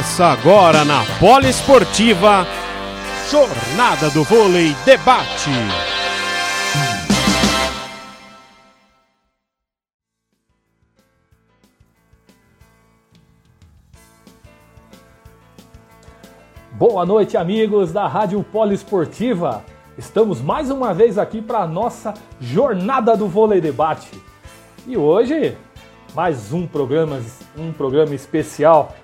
Começa agora na Poliesportiva Jornada do Vôlei Debate. Boa noite, amigos da Rádio Poliesportiva. Estamos mais uma vez aqui para a nossa Jornada do Vôlei Debate. E hoje, mais um programa, um programa especial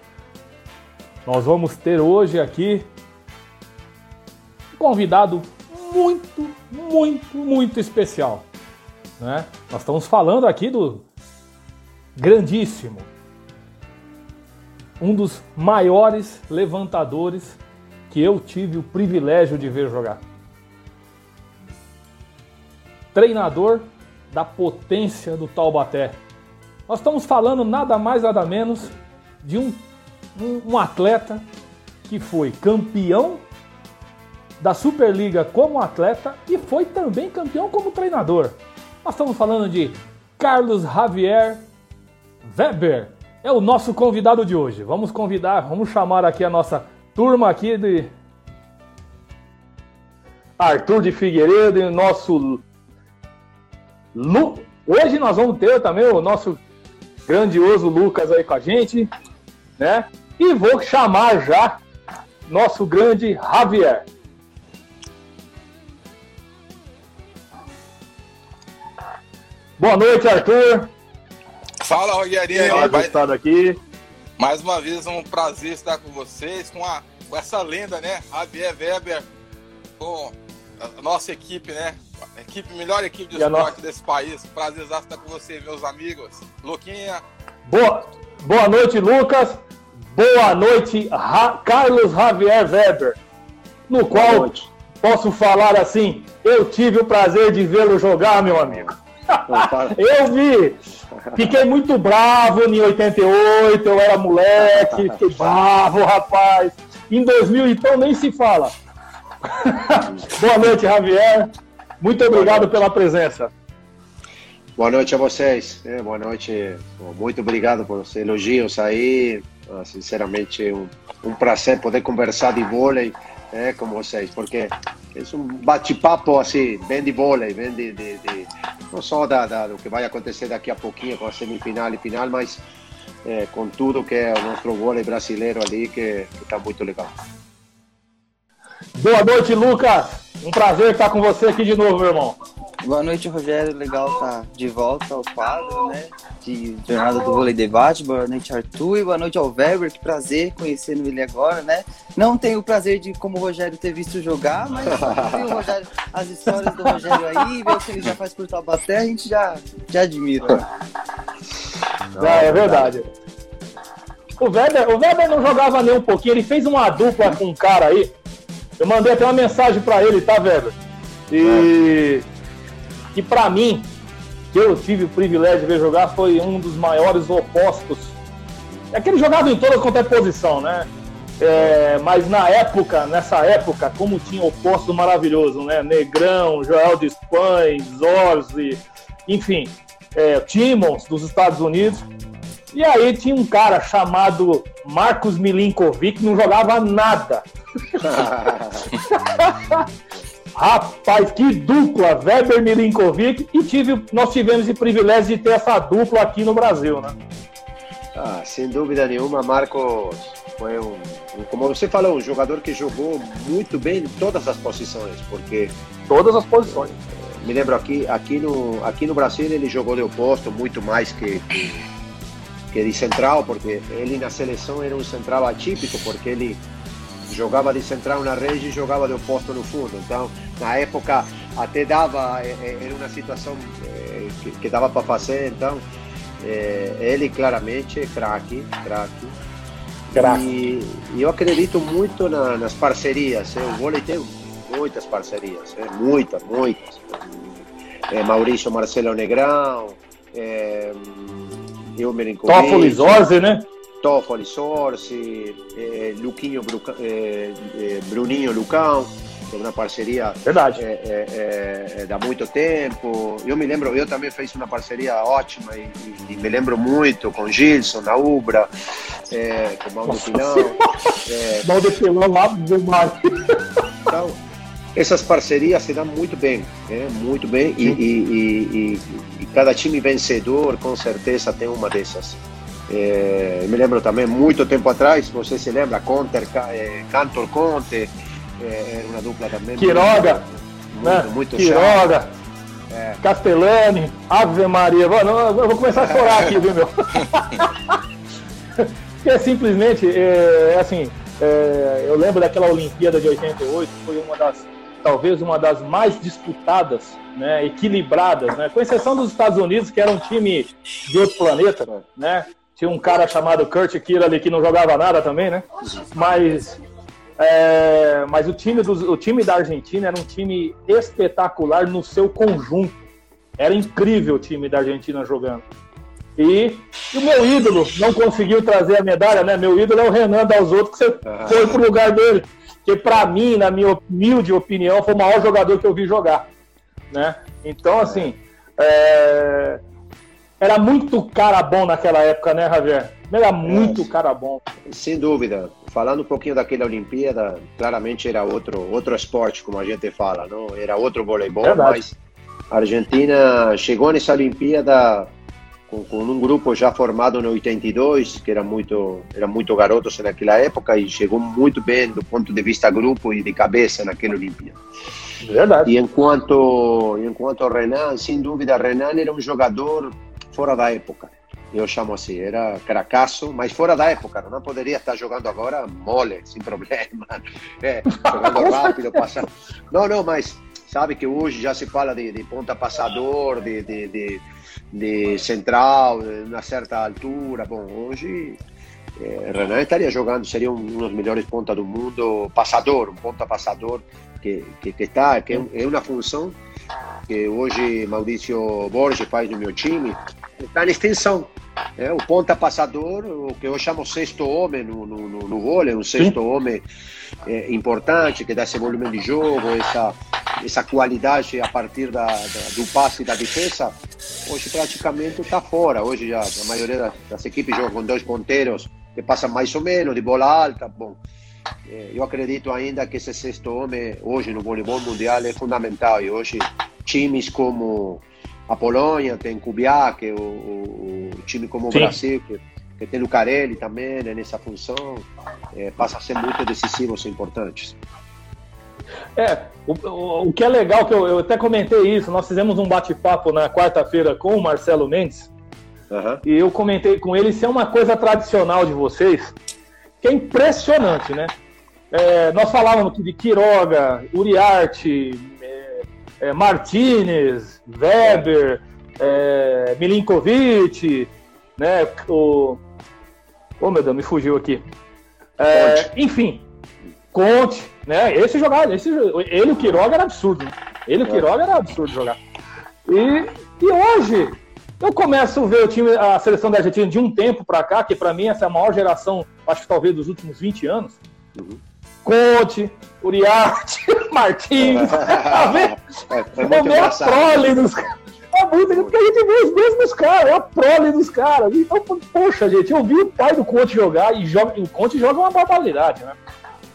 nós vamos ter hoje aqui um convidado muito, muito, muito especial. Né? Nós estamos falando aqui do grandíssimo, um dos maiores levantadores que eu tive o privilégio de ver jogar. Treinador da potência do Taubaté. Nós estamos falando nada mais nada menos de um um, um atleta que foi campeão da Superliga como atleta e foi também campeão como treinador. Nós estamos falando de Carlos Javier Weber. É o nosso convidado de hoje. Vamos convidar, vamos chamar aqui a nossa turma aqui de Arthur de Figueiredo e nosso Lu... Hoje nós vamos ter também o nosso grandioso Lucas aí com a gente, né? E vou chamar já nosso grande Javier. Boa noite, Arthur. Fala, Rogerinho. Vai... aqui. Mais uma vez, um prazer estar com vocês, com, a, com essa lenda, né? Javier Weber, com a nossa equipe, né? A equipe, melhor equipe de e esporte nossa... desse país. Prazer estar com vocês, meus amigos. Luquinha. Boa, boa noite, Lucas. Boa noite, Ra Carlos Javier Weber, no qual posso falar assim: eu tive o prazer de vê-lo jogar, meu amigo. eu vi, fiquei muito bravo em 88, eu era moleque, fiquei bravo, rapaz. Em 2000, então, nem se fala. Boa noite, Javier. Muito obrigado pela presença. Boa noite a vocês. É, boa noite. Muito obrigado por os elogios aí. Ah, sinceramente, um, um prazer poder conversar de vôlei é, com vocês, porque é um bate-papo assim, bem de vôlei, bem de, de, de não só da, da, do que vai acontecer daqui a pouquinho com a semifinal e final, mas é, com tudo que é o nosso vôlei brasileiro ali, que está muito legal. Boa noite, Lucas. Um prazer estar com você aqui de novo, meu irmão. Boa noite, Rogério. Legal estar de volta ao quadro, né? De Jornada do Vôlei Debate. Boa noite, Arthur. E boa noite ao Weber. Que prazer conhecendo ele agora, né? Não tenho o prazer de, como o Rogério, ter visto jogar, mas o Rogério, as histórias do Rogério aí, ver o que ele já faz por Taubaté, a gente já, já admira. Não, é verdade. O Weber, o Weber não jogava nem um pouquinho, ele fez uma dupla com um cara aí. Eu mandei até uma mensagem para ele, tá, Weber? E. É que para mim, que eu tive o privilégio de ver jogar, foi um dos maiores opostos. É que ele jogava em toda quanto é posição, né? É, mas na época, nessa época, como tinha oposto maravilhoso, né? Negrão, Joel de Espanha, Zorzi, enfim, é, Timmons dos Estados Unidos. E aí tinha um cara chamado Marcos Milinkovic que não jogava nada. Rapaz, que dupla, Weber Milinkovic, e tive, nós tivemos o privilégio de ter essa dupla aqui no Brasil, né? Ah, sem dúvida nenhuma, Marcos foi um, como você falou, um jogador que jogou muito bem em todas as posições, porque todas as posições. Me lembro aqui, aqui no, aqui no Brasil ele jogou de oposto muito mais que, que, que de central, porque ele na seleção era um central atípico, porque ele jogava de central na rede e jogava de oposto no fundo. Então, na época, até dava, eh, eh, era uma situação eh, que, que dava para fazer. Então, ele claramente é craque, craque. E, e, eu acredito muito na, nas parcerias. O vôlei tem muitas parcerias, muitas, muitas. Maurício Marcelo Negrão, é, eu Toffoli Zorzi, né? Toffoli, Sorsi, eh, Luquinho, eh, eh, Bruninho Lucão. é uma parceria Verdade. É, dá muito tempo. Eu me lembro, eu também fiz uma parceria ótima e, e, e me lembro muito com Gilson, na Ubra, com Mauro Pilão. É, Mauro Pilão lá do mar. Então, essas parcerias se dão muito bem, né? muito bem, e, e, e, cada time vencedor com certeza tem uma dessas. É, me lembro também, muito tempo atrás, você se lembra, Conter, é, Cantor Conte, é, era uma dupla também. Quiroga, muito, né? muito Quiroga, é. Castellani, Ave Maria. Mano, eu vou começar a chorar aqui, viu, meu? é simplesmente, é, é assim, é, eu lembro daquela Olimpíada de 88, foi uma das, talvez uma das mais disputadas, né, equilibradas, né, com exceção dos Estados Unidos, que era um time de outro planeta, né, tinha um cara chamado Kurt Kira ali que não jogava nada também, né? Mas, é, mas o, time dos, o time da Argentina era um time espetacular no seu conjunto. Era incrível o time da Argentina jogando. E, e o meu ídolo não conseguiu trazer a medalha, né? Meu ídolo é o Renan Dalzotto, que você ah. foi pro lugar dele. Que para mim, na minha humilde opinião, foi o maior jogador que eu vi jogar. Né? Então, assim, é, era muito cara bom naquela época, né, Javier? Era muito é, cara bom. Sem dúvida. Falando um pouquinho daquela Olimpíada, claramente era outro outro esporte, como a gente fala, não? Era outro voleibol, Verdade. mas a Argentina chegou nessa Olimpíada com, com, um grupo já formado em 82, que era muito era muito garotos naquela época e chegou muito bem do ponto de vista grupo e de cabeça naquela Olimpíada. Verdade. E enquanto enquanto Renan, sem dúvida, Renan era um jogador fora da época. Eu chamo assim, era cracasso, mas fora da época. Não poderia estar jogando agora mole, sem problema. É, jogando rápido, passando. Não, não, mas sabe que hoje já se fala de, de ponta passador, de, de, de, de central, de uma certa altura. Bom, hoje é, Renan estaria jogando, seria um, um dos melhores pontas do mundo, passador, um ponta passador que, que, que está, que é, é uma função que hoje Maurício Borges faz no meu time, está na extensão. É, o ponta passador, o que eu chamo sexto homem no, no, no, no vôlei, um sexto Sim. homem é, importante, que dá esse volume de jogo, essa, essa qualidade a partir da, da do passe e da defesa, hoje praticamente está fora. Hoje já, a maioria das, das equipes jogam com dois ponteiros que passam mais ou menos, de bola alta. Bom, eu acredito ainda que esse sexto homem, hoje no voleibol mundial, é fundamental. E hoje, times como a Polônia, tem Kubiak, o, o, o time como Sim. o Brasil, que, que tem Lucarelli também né, nessa função, é, passa a ser muito decisivos e importantes. É, o, o, o, que é legal, que eu, eu, até comentei isso, nós fizemos um bate-papo na quarta-feira com o Marcelo Mendes, uhum. e eu comentei com ele, isso é uma coisa tradicional de vocês, que é impressionante, né? É, nós falávamos de Quiroga, Uriarte, é, Martinez, Weber, é, Milinkovic, né? O, oh meu Deus, me fugiu aqui. É, enfim, Conte, né? Esse jogador, esse, ele o Quiroga era absurdo. Né? Ele o Quiroga era absurdo jogar. E, e hoje eu começo a ver o time, a seleção da Argentina de um tempo para cá, que para mim essa é a maior geração, acho que talvez dos últimos 20 anos. Uhum. Conte, Uriarte, Martins. Tá vendo? É, é, é a prole dos caras. É muito, porque a gente vê os mesmos caras, é a prole dos caras. Então, poxa, gente, eu vi o pai do Conte jogar e joga, o Conte joga uma barbaridade, né?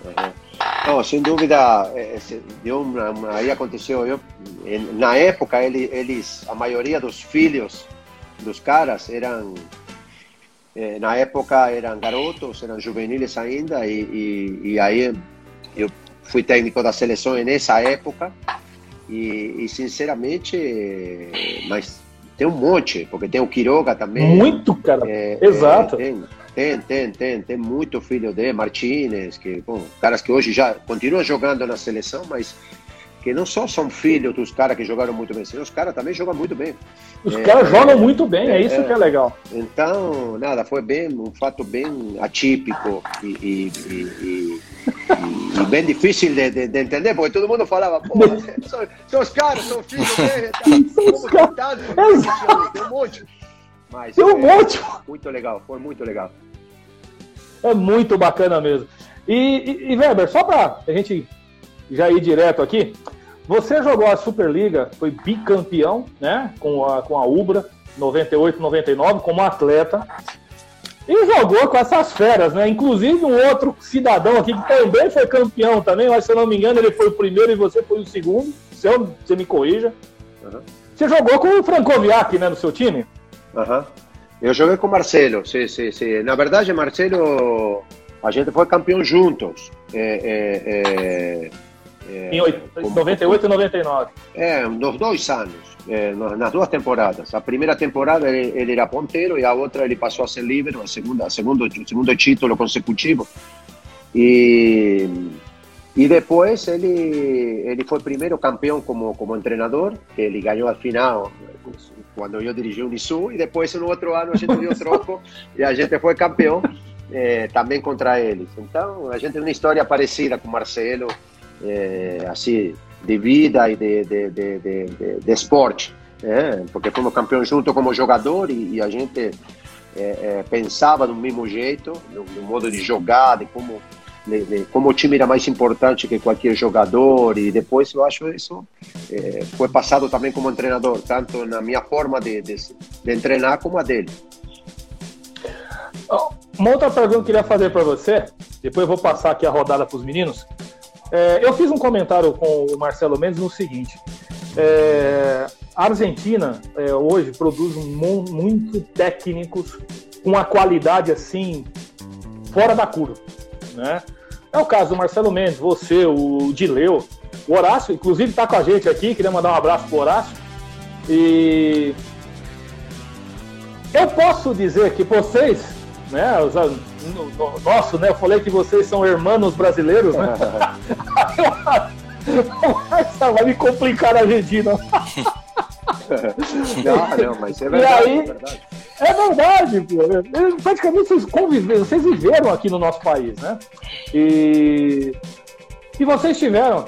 Uhum. Não, sem dúvida, é, deu uma, uma, aí aconteceu, eu, na época ele, eles, a maioria dos filhos dos caras eram eh, na época eram garotos, eram juveniles ainda, e, e, e, aí eu fui técnico da seleção nessa época, e, e, sinceramente, mas tem um monte, porque tem o Quiroga também. Muito, cara, é, exato. É, tem, tem, tem, tem, tem muito filho de Martínez, que, bom, caras que hoje já continuam jogando na seleção, mas que não só são filhos dos caras que jogaram muito bem, os caras também jogam muito bem. Os é, caras jogam muito bem, é, é isso que é legal. Então, nada, foi bem um fato bem atípico e, e, e, e bem difícil de, de, de, entender, porque todo mundo falava, pô, são, são os caras, são filhos deles, tá, tem um monte. Mas tem um monte. Muito legal, foi muito legal. É muito bacana mesmo. E, e, e Weber, só para a gente já ir direto aqui. Você jogou a Superliga, foi bicampeão, né? Com a, com a Ubra, 98, 99, como atleta. E jogou com essas feras, né? Inclusive um outro cidadão aqui que também foi campeão também, mas se eu não me engano, ele foi o primeiro e você foi o segundo. Se eu, você me corrija. Uhum. Você jogou com o Francoviac, né, no seu time? Uhum. Eu joguei com Marcelo, sim, sim, sim. Na verdade, Marcelo, a gente foi campeão juntos. É, é, é, em 98 e 99. É, nos dois anos, nas duas temporadas. A primeira temporada ele, ele, era ponteiro e a outra ele passou a ser livre, a segunda, segundo, segundo título consecutivo. E, e depois ele, ele foi primeiro campeão como, como treinador, que ele ganhou al final quando eu dirigi o Unisul, e depois no outro ano a gente deu troco e a gente foi campeão eh, também contra eles. Então a gente tem uma história parecida com o Marcelo, eh, assim, de vida e de, de, de, de, de esporte, né? porque fomos campeões junto como jogador e, e a gente pensava do mesmo jeito, no, no, modo de jogar, de como, como o time era mais importante que qualquer jogador e depois eu acho isso é, foi passado também como treinador, tanto na minha forma de, de, de treinar como a dele. Uma outra pergunta que eu queria fazer para você, depois eu vou passar aqui a rodada para os meninos. É, eu fiz um comentário com o Marcelo Mendes no seguinte: é, a Argentina hoje produz um, muito técnicos com a qualidade assim fora da curva, né? É o caso do Marcelo Mendes, você, o Dileu, o Horácio, inclusive está com a gente aqui, queria mandar um abraço pro Horácio. E eu posso dizer que vocês né? Os, nosso, né? Eu falei que vocês são hermanos brasileiros, né? vai me complicar a Argentina. não, não, mas é verdade. E aí, é verdade. É verdade, pô. Praticamente vocês conviveram, vocês viveram aqui no nosso país, né? E, e vocês tiveram,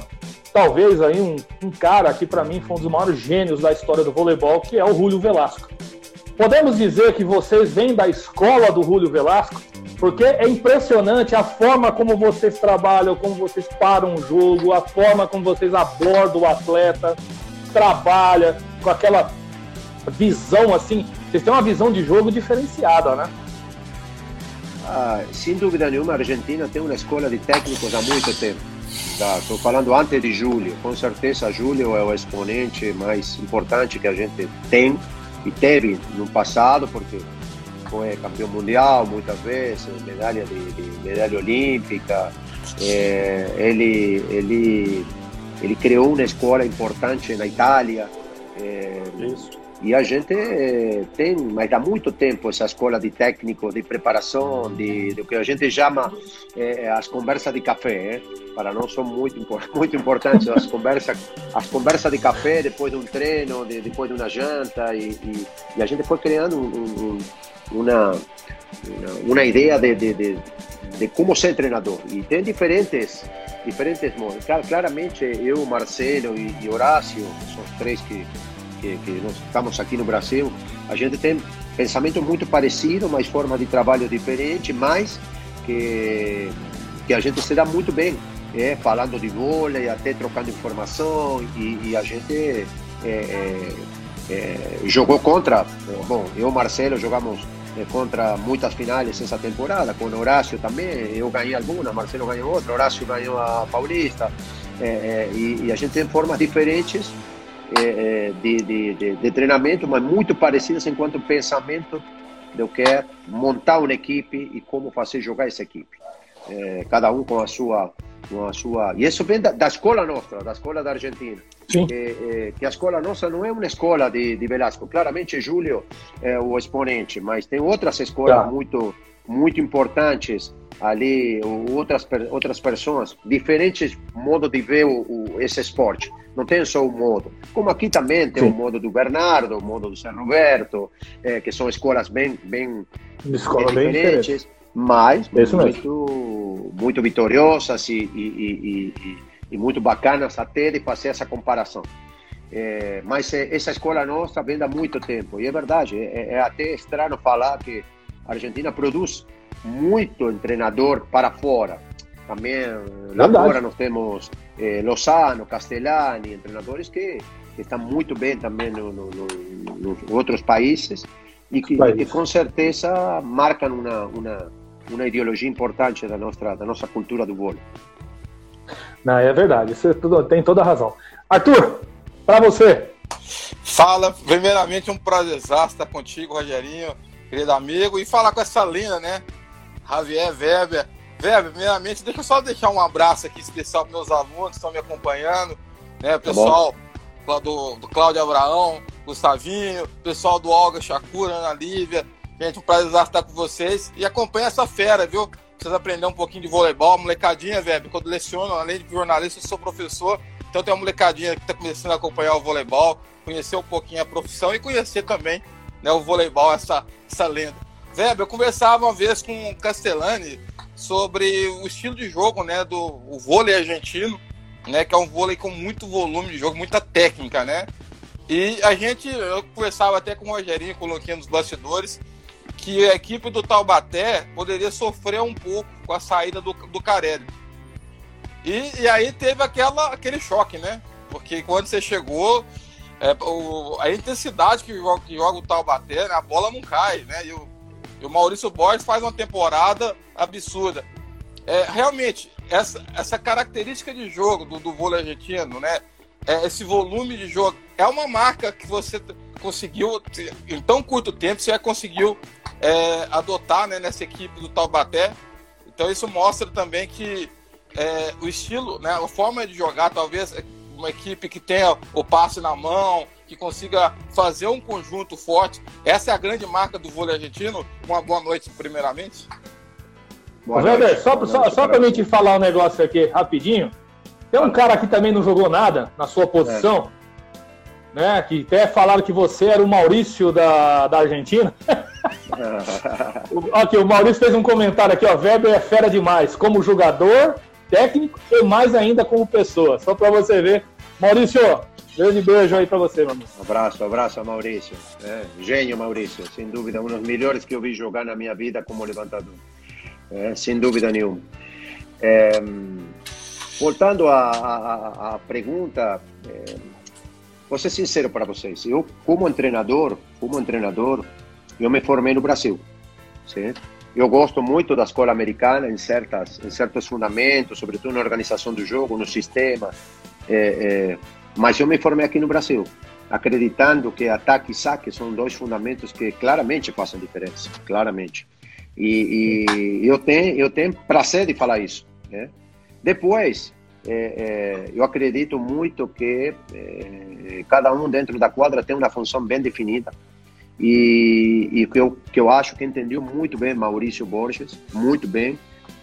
talvez, aí um, um cara que para mim foi um dos maiores gênios da história do voleibol, que é o Julio Velasco. Podemos dizer que vocês vêm da escola do Julio Velasco? Porque é impressionante a forma como vocês trabalham, como vocês param o jogo, a forma como vocês abordam o atleta, trabalha com aquela visão assim. Vocês têm uma visão de jogo diferenciada, né? Ah, sem dúvida nenhuma, a Argentina tem uma escola de técnicos há muito tempo. Estou tá? falando antes de Júlio. Com certeza, Júlio é o exponente mais importante que a gente tem e teve no passado, porque foi campeão mundial muitas vezes, medalha de, de medalha olímpica. É, ele, ele, ele criou uma escola importante na Itália. É, e a gente é, tem, mas há muito tempo, essa escola de técnico, de preparação, de, do que a gente chama é, as conversas de café. Para nós são muito, muito importantes as conversas, as conversas de café depois de um treino, de, depois de uma janta. E, e, e a gente foi criando um, um, uma, uma ideia de, de, de, de, como ser treinador. E tem diferentes, diferentes modos. Claramente, eu, Marcelo e Horácio, são os três que que, que nós estamos aqui no Brasil, a gente tem pensamento muito parecido, mas forma de trabalho diferente, mas que, que a gente se dá muito bem, é, falando de vôlei, até trocando informação, e, e a gente é, é, é, jogou contra, bom, eu e Marcelo jogamos é, contra muitas finais essa temporada, com o Horácio também, eu ganhei alguma, Marcelo ganhou outra, Horácio ganhou a Paulista, é, e, e a gente tem formas diferentes de, de, de, de, treinamento, mas muito parecidas enquanto pensamento do que é montar uma equipe e como fazer jogar essa equipe. Cada um com a sua com a sua e isso vem da, da escola nossa da escola da Argentina. É, que, a escola nossa não é uma escola de, de Velasco. Claramente Júlio é o exponente mas tem outras escolas tá. muito muito importantes ali outras outras pessoas diferentes modos de ver o, o, esse esporte não tem só um modo. Como aqui também tem o um modo do Bernardo o modo do San Roberto é, que são escolas bem bem, Escola bem diferentes mas Isso muito mesmo. muito vitoriosas e, e, e, e, muito bacanas até de fazer essa comparação é, mas essa escola nossa vem há muito tempo e é verdade é, é até estranho falar que a Argentina produz muito treinador para fora. Também lá fora nós temos eh, Lozano, Castellani, treinadores que, que estão muito bem também no, no, no, nos outros países e que, que, com certeza marcam uma, uma, uma ideologia importante da nossa, da nossa cultura do vôlei. Não, é verdade, tudo, tem toda a razão. Arthur, para você. Fala, primeiramente um prazer estar contigo, Rogerinho, querido amigo, e falar com essa linda, né? Javier Weber. Weber, primeiramente, deixa eu só deixar um abraço aqui especial para meus alunos que estão me acompanhando, né? Tá pessoal tá do, do Cláudio Abraão, Gustavinho, pessoal do Olga Chacura, Ana Lívia. Gente, um prazer estar com vocês. E acompanha essa fera, viu? Precisa aprender um pouquinho de voleibol, molecadinha, velho. Quando leciono, além de jornalista, eu sou professor. Então tem uma molecadinha que está começando a acompanhar o voleibol, conhecer um pouquinho a profissão e conhecer também né, o voleibol, essa, essa lenda. Weber, eu conversava uma vez com o Castellani sobre o estilo de jogo né, do o vôlei argentino, né, que é um vôlei com muito volume de jogo, muita técnica, né? E a gente, eu conversava até com o Rogerinho, coloquei nos bastidores, que a equipe do Taubaté poderia sofrer um pouco com a saída do, do Carelli. E, e aí teve aquela, aquele choque, né? Porque quando você chegou, é, o, a intensidade que joga, que joga o Taubaté, né, a bola não cai, né? E o, e o Maurício Borges faz uma temporada absurda. É, realmente, essa, essa característica de jogo do, do vôlei argentino, né? É, esse volume de jogo, é uma marca que você conseguiu, em tão curto tempo, você conseguiu é, adotar né, nessa equipe do Taubaté. Então isso mostra também que é, o estilo, né, a forma de jogar, talvez uma equipe que tenha o passe na mão, que consiga fazer um conjunto forte. Essa é a grande marca do vôlei argentino. Uma boa noite, primeiramente. Boa Weber, só, boa só, só para mim te falar um negócio aqui rapidinho. Tem um cara que também não jogou nada na sua posição, é. Né? Que até falaram que você era o Maurício da, da Argentina. aqui, o Maurício fez um comentário aqui, ó. Weber é fera demais, como jogador, técnico e mais ainda como pessoa. Só para você ver. Maurício, grande beijo aí para você, meu amigo. Abraço, abraço Maurício. É, gênio Maurício, sem dúvida, um dos melhores que eu vi jogar na minha vida como levantador. É, sem dúvida nenhuma. É, voltando à, pergunta, é, vou ser sincero para vocês. Eu, como treinador, como treinador, eu me formei no Brasil. Sim? Eu gosto muito da escola americana em, certas, em certos fundamentos, sobretudo na organização do jogo, no sistema. É, é, mas eu me formei aqui no Brasil, acreditando que ataque e saque são dois fundamentos que claramente fazem diferença, claramente. E, e eu tenho eu tenho prazer de falar isso. Né? Depois, é, é, eu acredito muito que é, cada um dentro da quadra tem uma função bem definida. E, e que, eu, que eu acho que entendeu muito bem Maurício Borges, muito bem,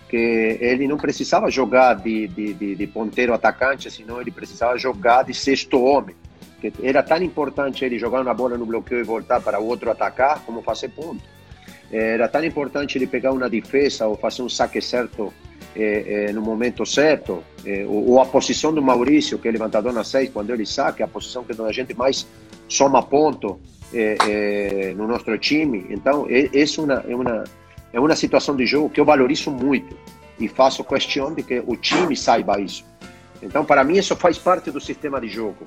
que ele não precisava jogar de, de, de, de ponteiro atacante, senão ele precisava jogar de sexto homem. Que era tão importante ele jogar uma bola no bloqueio e voltar para o outro atacar, como fazer ponto. Era tão importante ele pegar uma defesa ou fazer um saque certo é, é, no momento certo, é, ou, ou, a posição do Maurício, que é levantador na 6, quando ele saca, é a posição que a gente mais soma ponto é, é, no nosso time. Então, é, é, uma, é, uma, é uma situação de jogo que eu valorizo muito e faço questão de que o time saiba isso. Então, para mim, isso faz parte do sistema de jogo.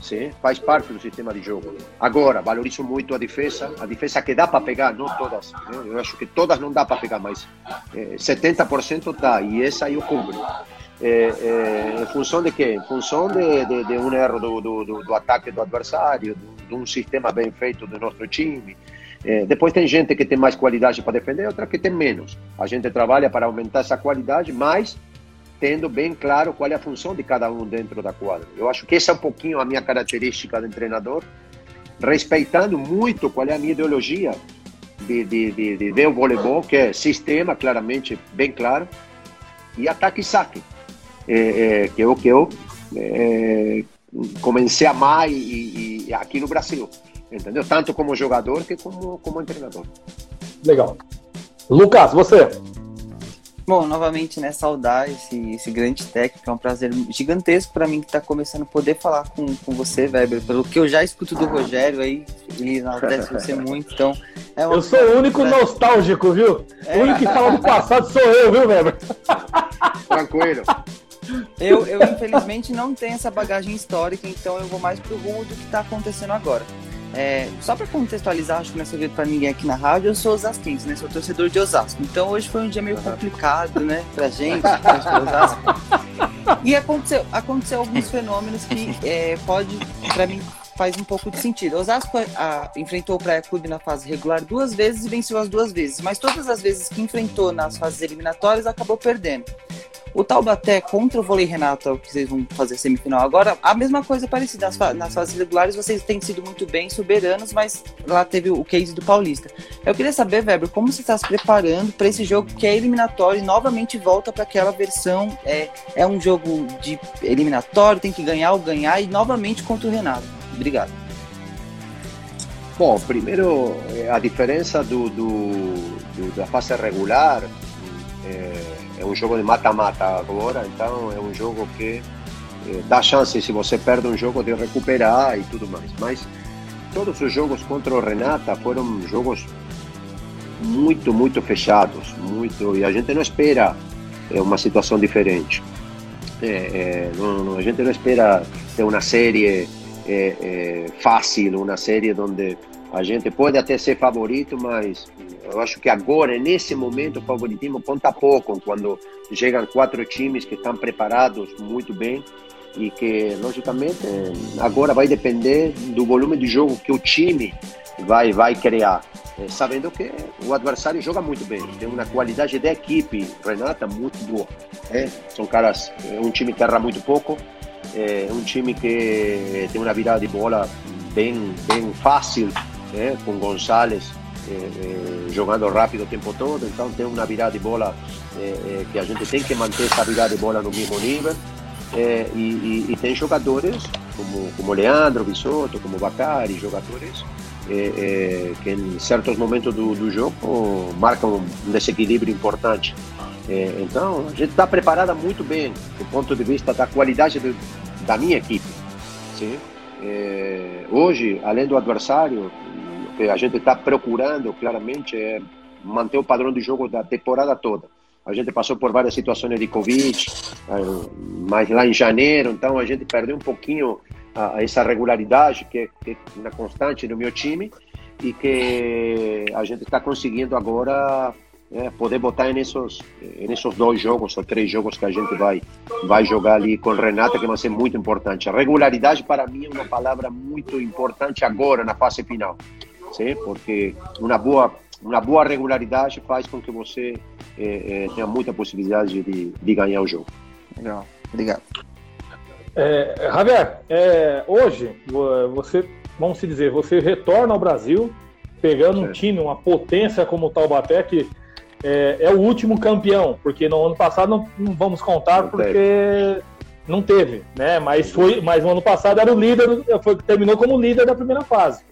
Sim? Faz parte do sistema de jogo. Agora, valorizo muito a defesa, a defesa que dá para pegar, não todas. Né? Eu acho que todas não dá para pegar, mas é, 70% dá, e essa eu cubro. É, é, em função de quê? Em função de, de, de um erro do, do, do, ataque do adversário, de, um sistema bem feito do nosso time. É, depois tem gente que tem mais qualidade para defender, outra que tem menos. A gente trabalha para aumentar essa qualidade, mas tendo bem claro qual é a função de cada um dentro da quadra. Eu acho que essa é um pouquinho a minha característica de treinador, respeitando muito qual é a minha ideologia de, de, de, de voleibol, que é sistema, claramente, bem claro, e ataque e saque, é, é, que é o que eu é, comecei a amar e, e, aqui no Brasil, entendeu? Tanto como jogador que como, como treinador. Legal. Lucas, você? Bom, novamente, né, saudar esse, esse grande técnico, é um prazer gigantesco para mim que tá começando a poder falar com, com você, Weber, pelo que eu já escuto do Rogério aí, ele enaltece você muito, então... É eu sou o único nostálgico, viu? É. O único que fala do passado sou eu, viu, Weber? Tranquilo. Eu, eu, infelizmente, não tenho essa bagagem histórica, então eu vou mais pro rumo do que está acontecendo agora. É, só para contextualizar, acho que não é segredo para ninguém aqui na rádio, eu sou osasquense, né? Sou torcedor de Osasco. Então hoje foi um dia meio complicado, né? Pra gente, pra Osasco. E aconteceu, aconteceu alguns fenômenos que é, pode, para mim, faz um pouco de sentido. Osasco a, enfrentou o Praia Clube na fase regular duas vezes e venceu as duas vezes, mas todas as vezes que enfrentou nas fases eliminatórias acabou perdendo. O Taubaté contra o Vôlei Renato, que vocês vão fazer semifinal agora, a mesma coisa parecida. Nas, nas fases regulares vocês têm sido muito bem, soberanos, mas lá teve o case do Paulista. Eu queria saber, Weber, como você está se preparando para esse jogo que é eliminatório e novamente volta para aquela versão. É, é um jogo de eliminatório, tem que ganhar ou ganhar, e novamente contra o Renato. Obrigado. Bom, primeiro, eh, a diferença do, do, do da fase regular. É é um jogo de mata-mata agora, então é um jogo que é, dá chance, se você perde um jogo, de recuperar e tudo mais. Mas todos os jogos contra o Renata foram jogos muito, muito fechados, muito, e a gente não espera é, uma situação diferente. É, não, a gente não espera ter uma série fácil, uma série onde a gente pode até ser favorito, mas eu acho que agora, nesse momento, o favoritismo conta pouco quando chegam quatro times que estão preparados muito bem e que, logicamente, agora vai depender do volume de jogo que o time vai, vai criar. É, sabendo que o adversário joga muito bem, tem uma qualidade de equipe, Renata, muito boa. É, são caras, é um time que erra muito pouco, é um time que tem uma virada de bola bem, bem fácil, é, com Gonçalves eh, jogando rápido o tempo todo, então tem uma virada de bola eh, que a gente tem que manter essa virada de bola no mesmo nível. E, e, e, tem jogadores como, como Leandro Bisotto, como Bacari, jogadores que em certos momentos do, do jogo marcam um desequilíbrio importante. então a gente está preparada muito bem do ponto de vista da qualidade de, da minha equipe. Sim? hoje, além do adversário, que a gente está procurando claramente é manter o padrão de jogo da temporada toda. A gente passou por várias situações de Covid, eh, mas lá em janeiro, então a gente perdeu um pouquinho a, essa regularidade que, que é uma constante no meu time e que a gente está conseguindo agora é, poder botar nesses, nesses dois jogos ou três jogos que a gente vai, vai jogar ali com Renata, que vai ser muito importante. A regularidade para mim é uma palavra muito importante agora na fase final sim? porque uma boa uma boa regularidade faz com que você é, é, tenha muita possibilidade de, de ganhar o jogo. Legal, obrigado. É, Javier, é, hoje você, vamos se dizer, você retorna ao Brasil pegando um time, uma potência como o Taubaté, que é, é, o último campeão, porque no ano passado não, não vamos contar não porque teve. não teve, né? Mas foi, mas no ano passado era o líder, foi, terminou como líder da primeira fase.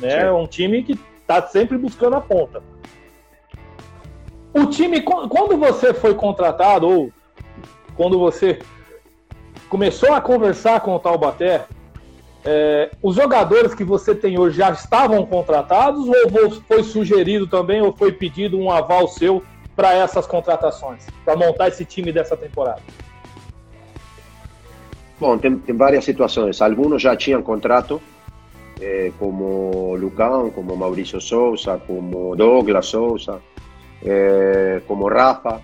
Né? É um time que está sempre buscando a ponta. O time, quando você foi contratado, ou quando você começou a conversar com o Taubaté, é, os jogadores que você tem hoje já estavam contratados ou foi sugerido também ou foi pedido um aval seu para essas contratações, para montar esse time dessa temporada? Bom, tem, tem várias situações. Alguns já tinham contrato, eh, como Lucão, como Maurício Souza, como Douglas Souza, eh, como Rafa,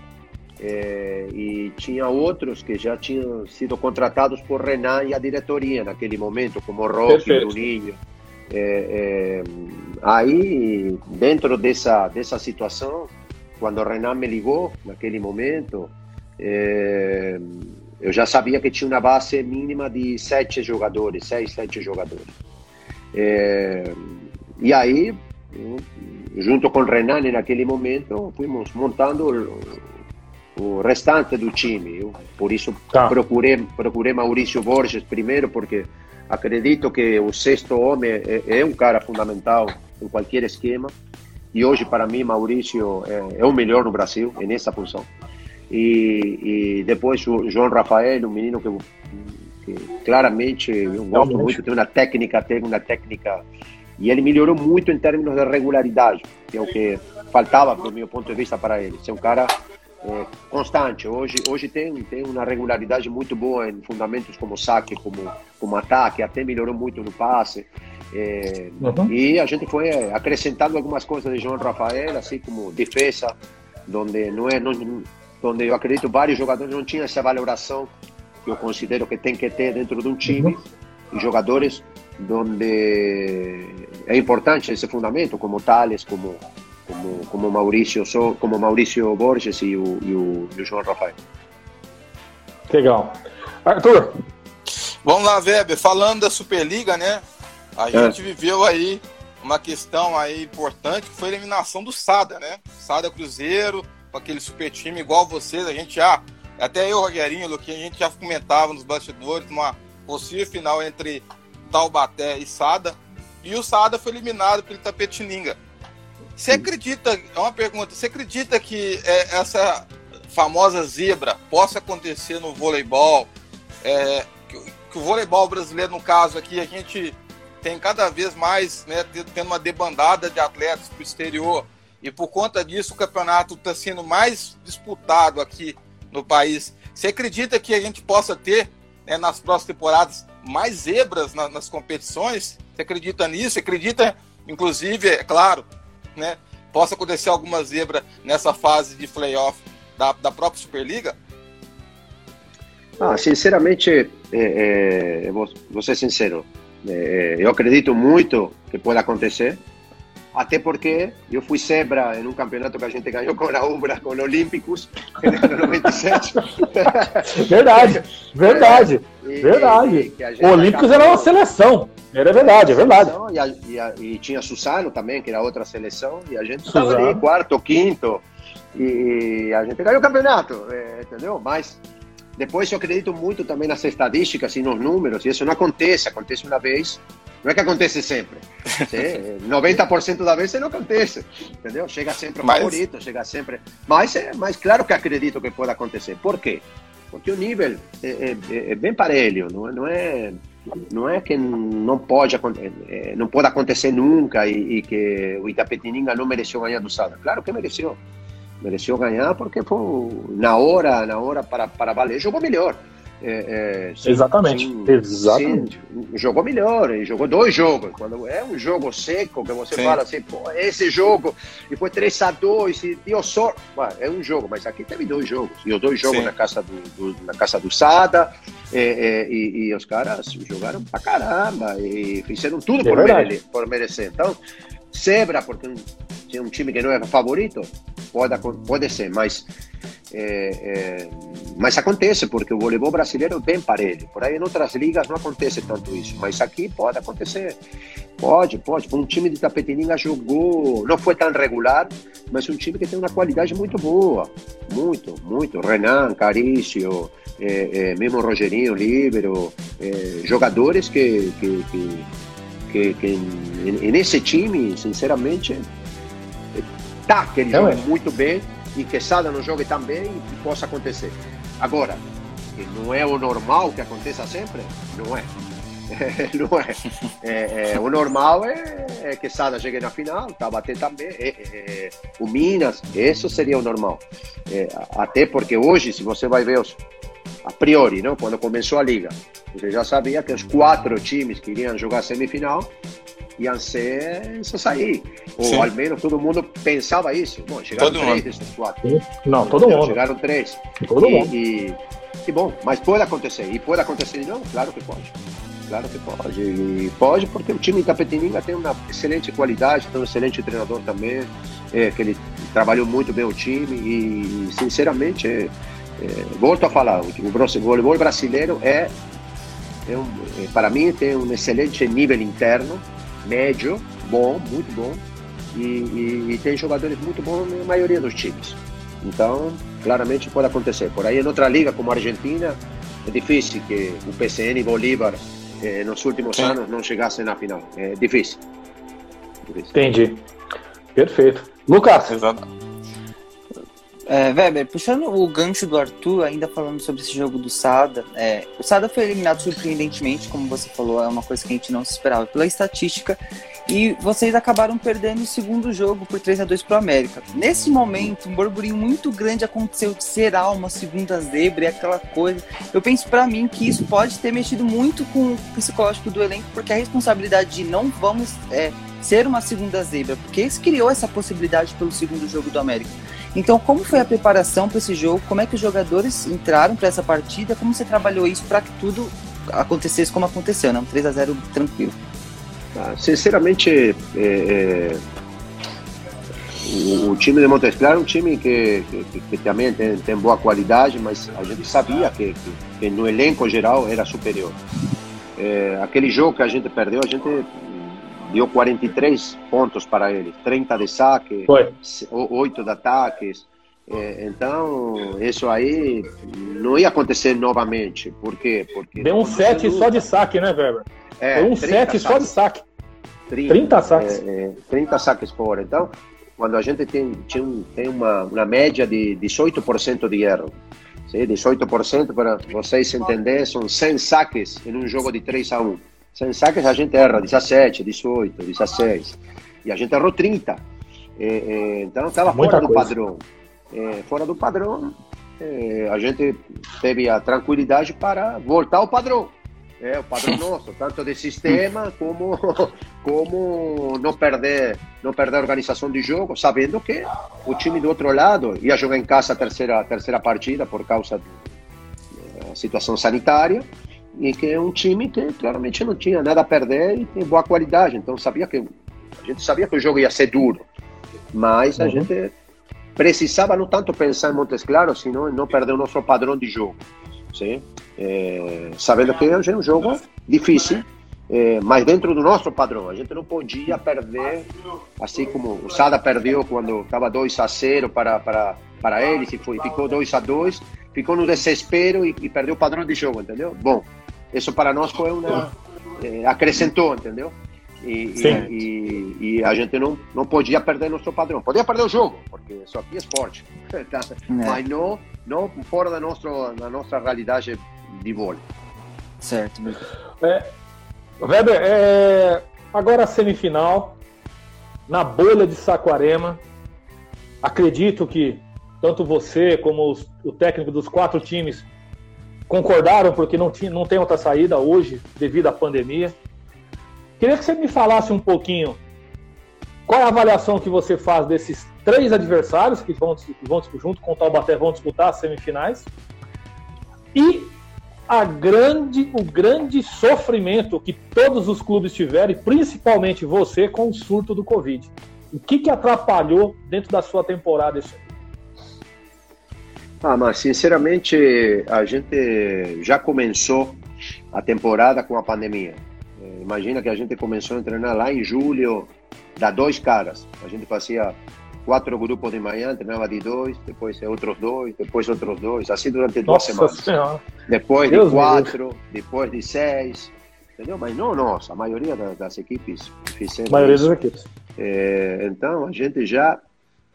eh, e tinha outros que já tinham sido contratados por Renan e a diretoria naquele momento, como Roque, Bruninho. aí, dentro dessa, dessa situação, quando Renan me ligou, naquele momento, eu já sabia que tinha uma base mínima de sete jogadores, seis, sete jogadores. É, e aí, junto com o Renan, naquele momento, fomos montando o, o restante do time. Eu, por isso, tá. procurei, procurei Maurício Borges primeiro, porque acredito que o sexto homem é, é um cara fundamental em qualquer esquema. E hoje, para mim, Maurício é, é o melhor no Brasil, nessa função. E, e depois o João Rafael, um menino que que claramente eu gosto muito, tem uma técnica, tem uma técnica e ele melhorou muito em termos de regularidade, que é o que faltava do meu ponto de vista para ele. Ser um cara é, constante. Hoje, hoje tem, tem uma regularidade muito boa em fundamentos como saque, como, como ataque, até melhorou muito no passe. É, uhum. E a gente foi acrescentando algumas coisas de João Rafael, assim como defesa, onde não é, não, onde eu acredito vários jogadores não tinham essa valoração que eu considero que tem que ter dentro de um time, uhum. e jogadores onde é importante esse fundamento, como Tales, como como, como Maurício como Maurício Borges e o, e o, e o João Rafael. Legal. Arthur. Vamos lá, Weber. Falando da Superliga, né? A é. gente viveu aí uma questão aí importante que foi a eliminação do Sada, né? Sada Cruzeiro, com aquele super time igual vocês, a gente já, até eu, Rogerinho, Luquinha, a gente já comentava nos bastidores uma possível final entre Taubaté e Sada, e o Sada foi eliminado pelo Tapetininga. Você acredita, é uma pergunta, você acredita que é, essa famosa zebra possa acontecer no voleibol? É, que, que, o voleibol brasileiro, no caso aqui, a gente tem cada vez mais, né, tendo uma debandada de atletas para o exterior, e por conta disso o campeonato está sendo mais disputado aqui no país. Você acredita que a gente possa ter, né, nas próximas temporadas, mais zebras na, nas competições? Você acredita nisso? Você acredita, inclusive, é claro, né, possa acontecer alguma zebra nessa fase de playoff da, da própria Superliga? Ah, sinceramente, é, é, vou, vou ser sincero, é, eu acredito muito que pode acontecer, até porque eu fui zebra em um campeonato que a gente ganhou com a Umbra, com os Olímpicos, em 97. verdade, verdade, e, verdade. E, o Olímpicos acabou... era uma seleção. Era verdade, é verdade. E, a, e, a, e, tinha Susano também, que era outra seleção, e a gente estava ali, quarto, quinto, e a gente ganhou o campeonato, é, entendeu? Mas depois eu acredito muito também nas estatísticas e nos números, e isso não acontece, acontece uma vez, não é que acontece sempre. 90% da vez não acontece, entendeu? Chega sempre o mas... favorito, chega sempre. Mas, é, mas claro que acredito que pode acontecer. Por quê? Porque o nível é, é, é bem parelho, não é, não é não é que não pode eh, não pode acontecer nunca e, e que o Itapetininga não mereceu ganhar do Sada. Claro que mereceu. Mereceu ganhar porque foi na hora, na hora para, para valer. Jogou melhor. É, é, sim, Exatamente. Sim, Exatamente. Sim, jogou melhor, jogou dois jogos. Quando é um jogo seco, que você fala assim, pô, esse jogo, e foi 3 a 2 e deu sorte. É um jogo, mas aqui teve dois jogos. E os dois jogos na casa do, do, na casa do Sada, é, é, e, e, os caras jogaram pra caramba e fizeram tudo é por, mere, por merecer. Então, zebra, porque é um time que não é favorito, pode, pode ser, mas, é, é, mas acontece, porque o voleibol brasileiro é bem parelho. Por aí em outras ligas não acontece tanto isso, mas aqui pode acontecer. Pode, pode. Um time de Tapetininga jogou, não foi tão regular, mas um time que tem uma qualidade muito boa. Muito, muito. Renan, Carício, é, é, mesmo Rogerinho, Líbero, é, jogadores que, que, que que, que nesse time, sinceramente, tá que ele joga muito bem e que Sada não jogue tão bem e possa acontecer. Agora, que não é o normal que aconteça sempre, não é. não é. é, é o normal é, é, que Sada chegue na final, tá bater também. É, é, é, o Minas, isso seria o normal. Até porque hoje, se você vai ver os, a priori, não? quando começou a liga, você já sabia que os quatro times que iriam jogar semifinal iam ser só sair. Ou Sim. ao menos todo mundo pensava isso. Bom, chegaram todo três mundo. desses quatro. Não, todo mundo. Chegaram três. Todo e, mundo. E, e bom, mas pode acontecer. E pode acontecer de novo? Claro que pode. Claro que pode. E pode porque o time em Tapetininga tem uma excelente qualidade, tem um excelente treinador também, é, que ele trabalhou muito bem o time e, sinceramente, é, é, volto a falar, o voleibol brasileiro é é um, é, para mim tem um excelente nível interno, médio, bom, muito bom, e, e, e, tem jogadores muito bons na maioria dos times. Então, claramente pode acontecer. Por aí, em outra liga como a Argentina, é difícil que o PCN e Bolívar eh, nos últimos Sim. anos não chegassem na final. É difícil. difícil. Entendi. Perfeito. Lucas. Exato. É, Weber, puxando o gancho do Arthur, ainda falando sobre esse jogo do Sada, é, o Sada foi eliminado surpreendentemente, como você falou, é uma coisa que a gente não se esperava pela estatística, E vocês acabaram perdendo o segundo jogo por 3 a 2 para o América. Nesse momento, um burburinho muito grande aconteceu de será uma segunda zebra e aquela coisa. Eu penso para mim que isso pode ter mexido muito com o psicológico do elenco, porque a responsabilidade de não vamos é, ser uma segunda zebra, porque isso criou essa possibilidade pelo segundo jogo do América. Então, como foi a preparação para esse jogo? Como é que os jogadores entraram para essa partida? Como você trabalhou isso para que tudo acontecesse como aconteceu, né? Um 3 a 0 tranquilo. Ah, sinceramente, é, é, o, o, time de Montes Claros é um time que, que, que também tem, tem, boa qualidade, mas a gente sabia que, que no elenco geral era superior. É, aquele jogo que a gente perdeu, a gente deu 43 pontos para ele, 30 de saque, Foi. 8 de ataques. É, então, isso aí não ia acontecer novamente. Por quê? Porque Deu um 7 só de saque, né, Weber? É, Foi um 7 só de saque. 30, 30 saques. É, é, 30 saques fora. Então, quando a gente tem, tem, tem uma, uma média de 18% de erro, sim, 18% para vocês entenderem, são 100 saques em um jogo de 3 a 1. 100 saques a gente erra 17, 18, 16. E a gente errou 30. É, é, então estava fora do padrão. É, fora do padrão, é, a gente teve a tranquilidade para voltar ao padrão. É o padrão nosso, tanto de sistema como como não perder não perder a organização de jogo, sabendo que o time do outro lado ia jogar em casa a terceira terceira partida por causa da situação sanitária e que é um time que claramente não tinha nada a perder e tem boa qualidade. Então sabia que a gente sabia que o jogo ia ser duro, mas a uhum. gente precisava não tanto pensar em Montes Claros, senão em não perder o nosso padrão de jogo. Sim? É, sabendo que hoje é um jogo difícil, é, mas dentro do nosso padrão. A gente não podia perder, assim como o Sada perdeu quando estava 2 a 0 para, para, para eles e foi, ficou 2 a 2 ficou no desespero e, e perdeu o padrão de jogo, entendeu? Bom, isso para nós foi uma. É, acrescentou, entendeu? E, e, e, e, a gente não, não podia perder nosso padrão. Podia perder o jogo, porque isso aqui é esporte. Tá? É. Mas não, não fora da nossa, da nossa realidade de vôlei. Certo. É, Weber, é, agora a semifinal, na bolha de Saquarema. Acredito que tanto você como os, o técnico dos quatro times concordaram porque não, tinha, não tem outra saída hoje devido à pandemia. Queria que você me falasse um pouquinho qual é a avaliação que você faz desses três adversários que vão, vão junto com o Taubaté vão disputar as semifinais e a grande, o grande sofrimento que todos os clubes tiveram, e principalmente você, com o surto do Covid. O que, que atrapalhou dentro da sua temporada esse ano? Ah, mas sinceramente a gente já começou a temporada com a pandemia. É, imagina que a gente começou a treinar lá em julho, da dois caras. A gente fazia quatro grupos de manhã, treinava de dois, depois outros dois, depois outros dois, assim durante duas semanas. Senhora. Depois Deus de quatro, Deus. depois de seis, entendeu? Mas não nós, a maioria das, equipes fizeram A maioria isso. das equipes. É, então a gente já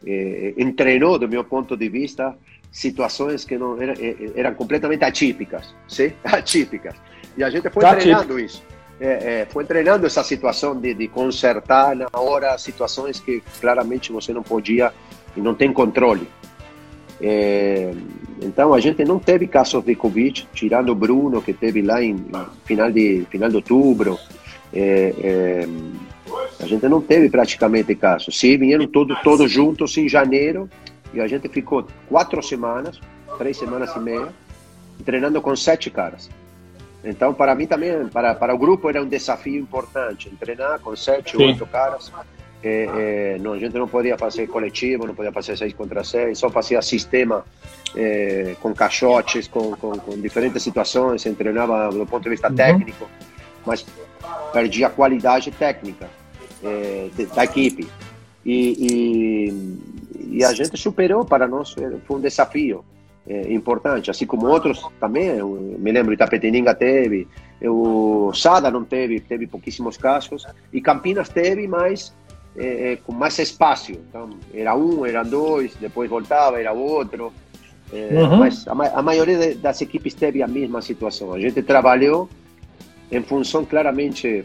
é, treinou, do meu ponto de vista, situações que não eram, eh, eh, eram completamente atípicas, sim? Atípicas. E a gente foi tá treinando isso. É, é, foi treinando essa situação de, de consertar na hora situações que claramente você não podia e não tem controle. É, então a gente não teve casos de Covid, tirando o Bruno que teve lá em, em final de final de outubro. É, é, a gente não teve praticamente casos. Sim, vieram todos todos juntos em janeiro e a gente ficou quatro semanas, três semanas e meia, treinando com sete caras. Então, para mim também, para, para o grupo era um desafio importante, treinar com sete, Sim. oito caras. É, é, não, a gente não podia fazer coletivo, não podia fazer seis contra seis, só fazia sistema é, com caixotes, com, com, com, diferentes situações, treinava do ponto de vista uhum. técnico, mas perdia a qualidade técnica é, da equipe. E, e, e, a gente superou para nós, foi um desafio é, importante, assim como outros também, eu me lembro Itapetininga teve, o Sada não teve, teve pouquíssimos casos, e Campinas teve, mas é, com mais espaço, então era um, eram dois, depois voltava, era outro, é, uhum. mas a, a maioria das equipes teve a mesma situação, a gente trabalhou em função claramente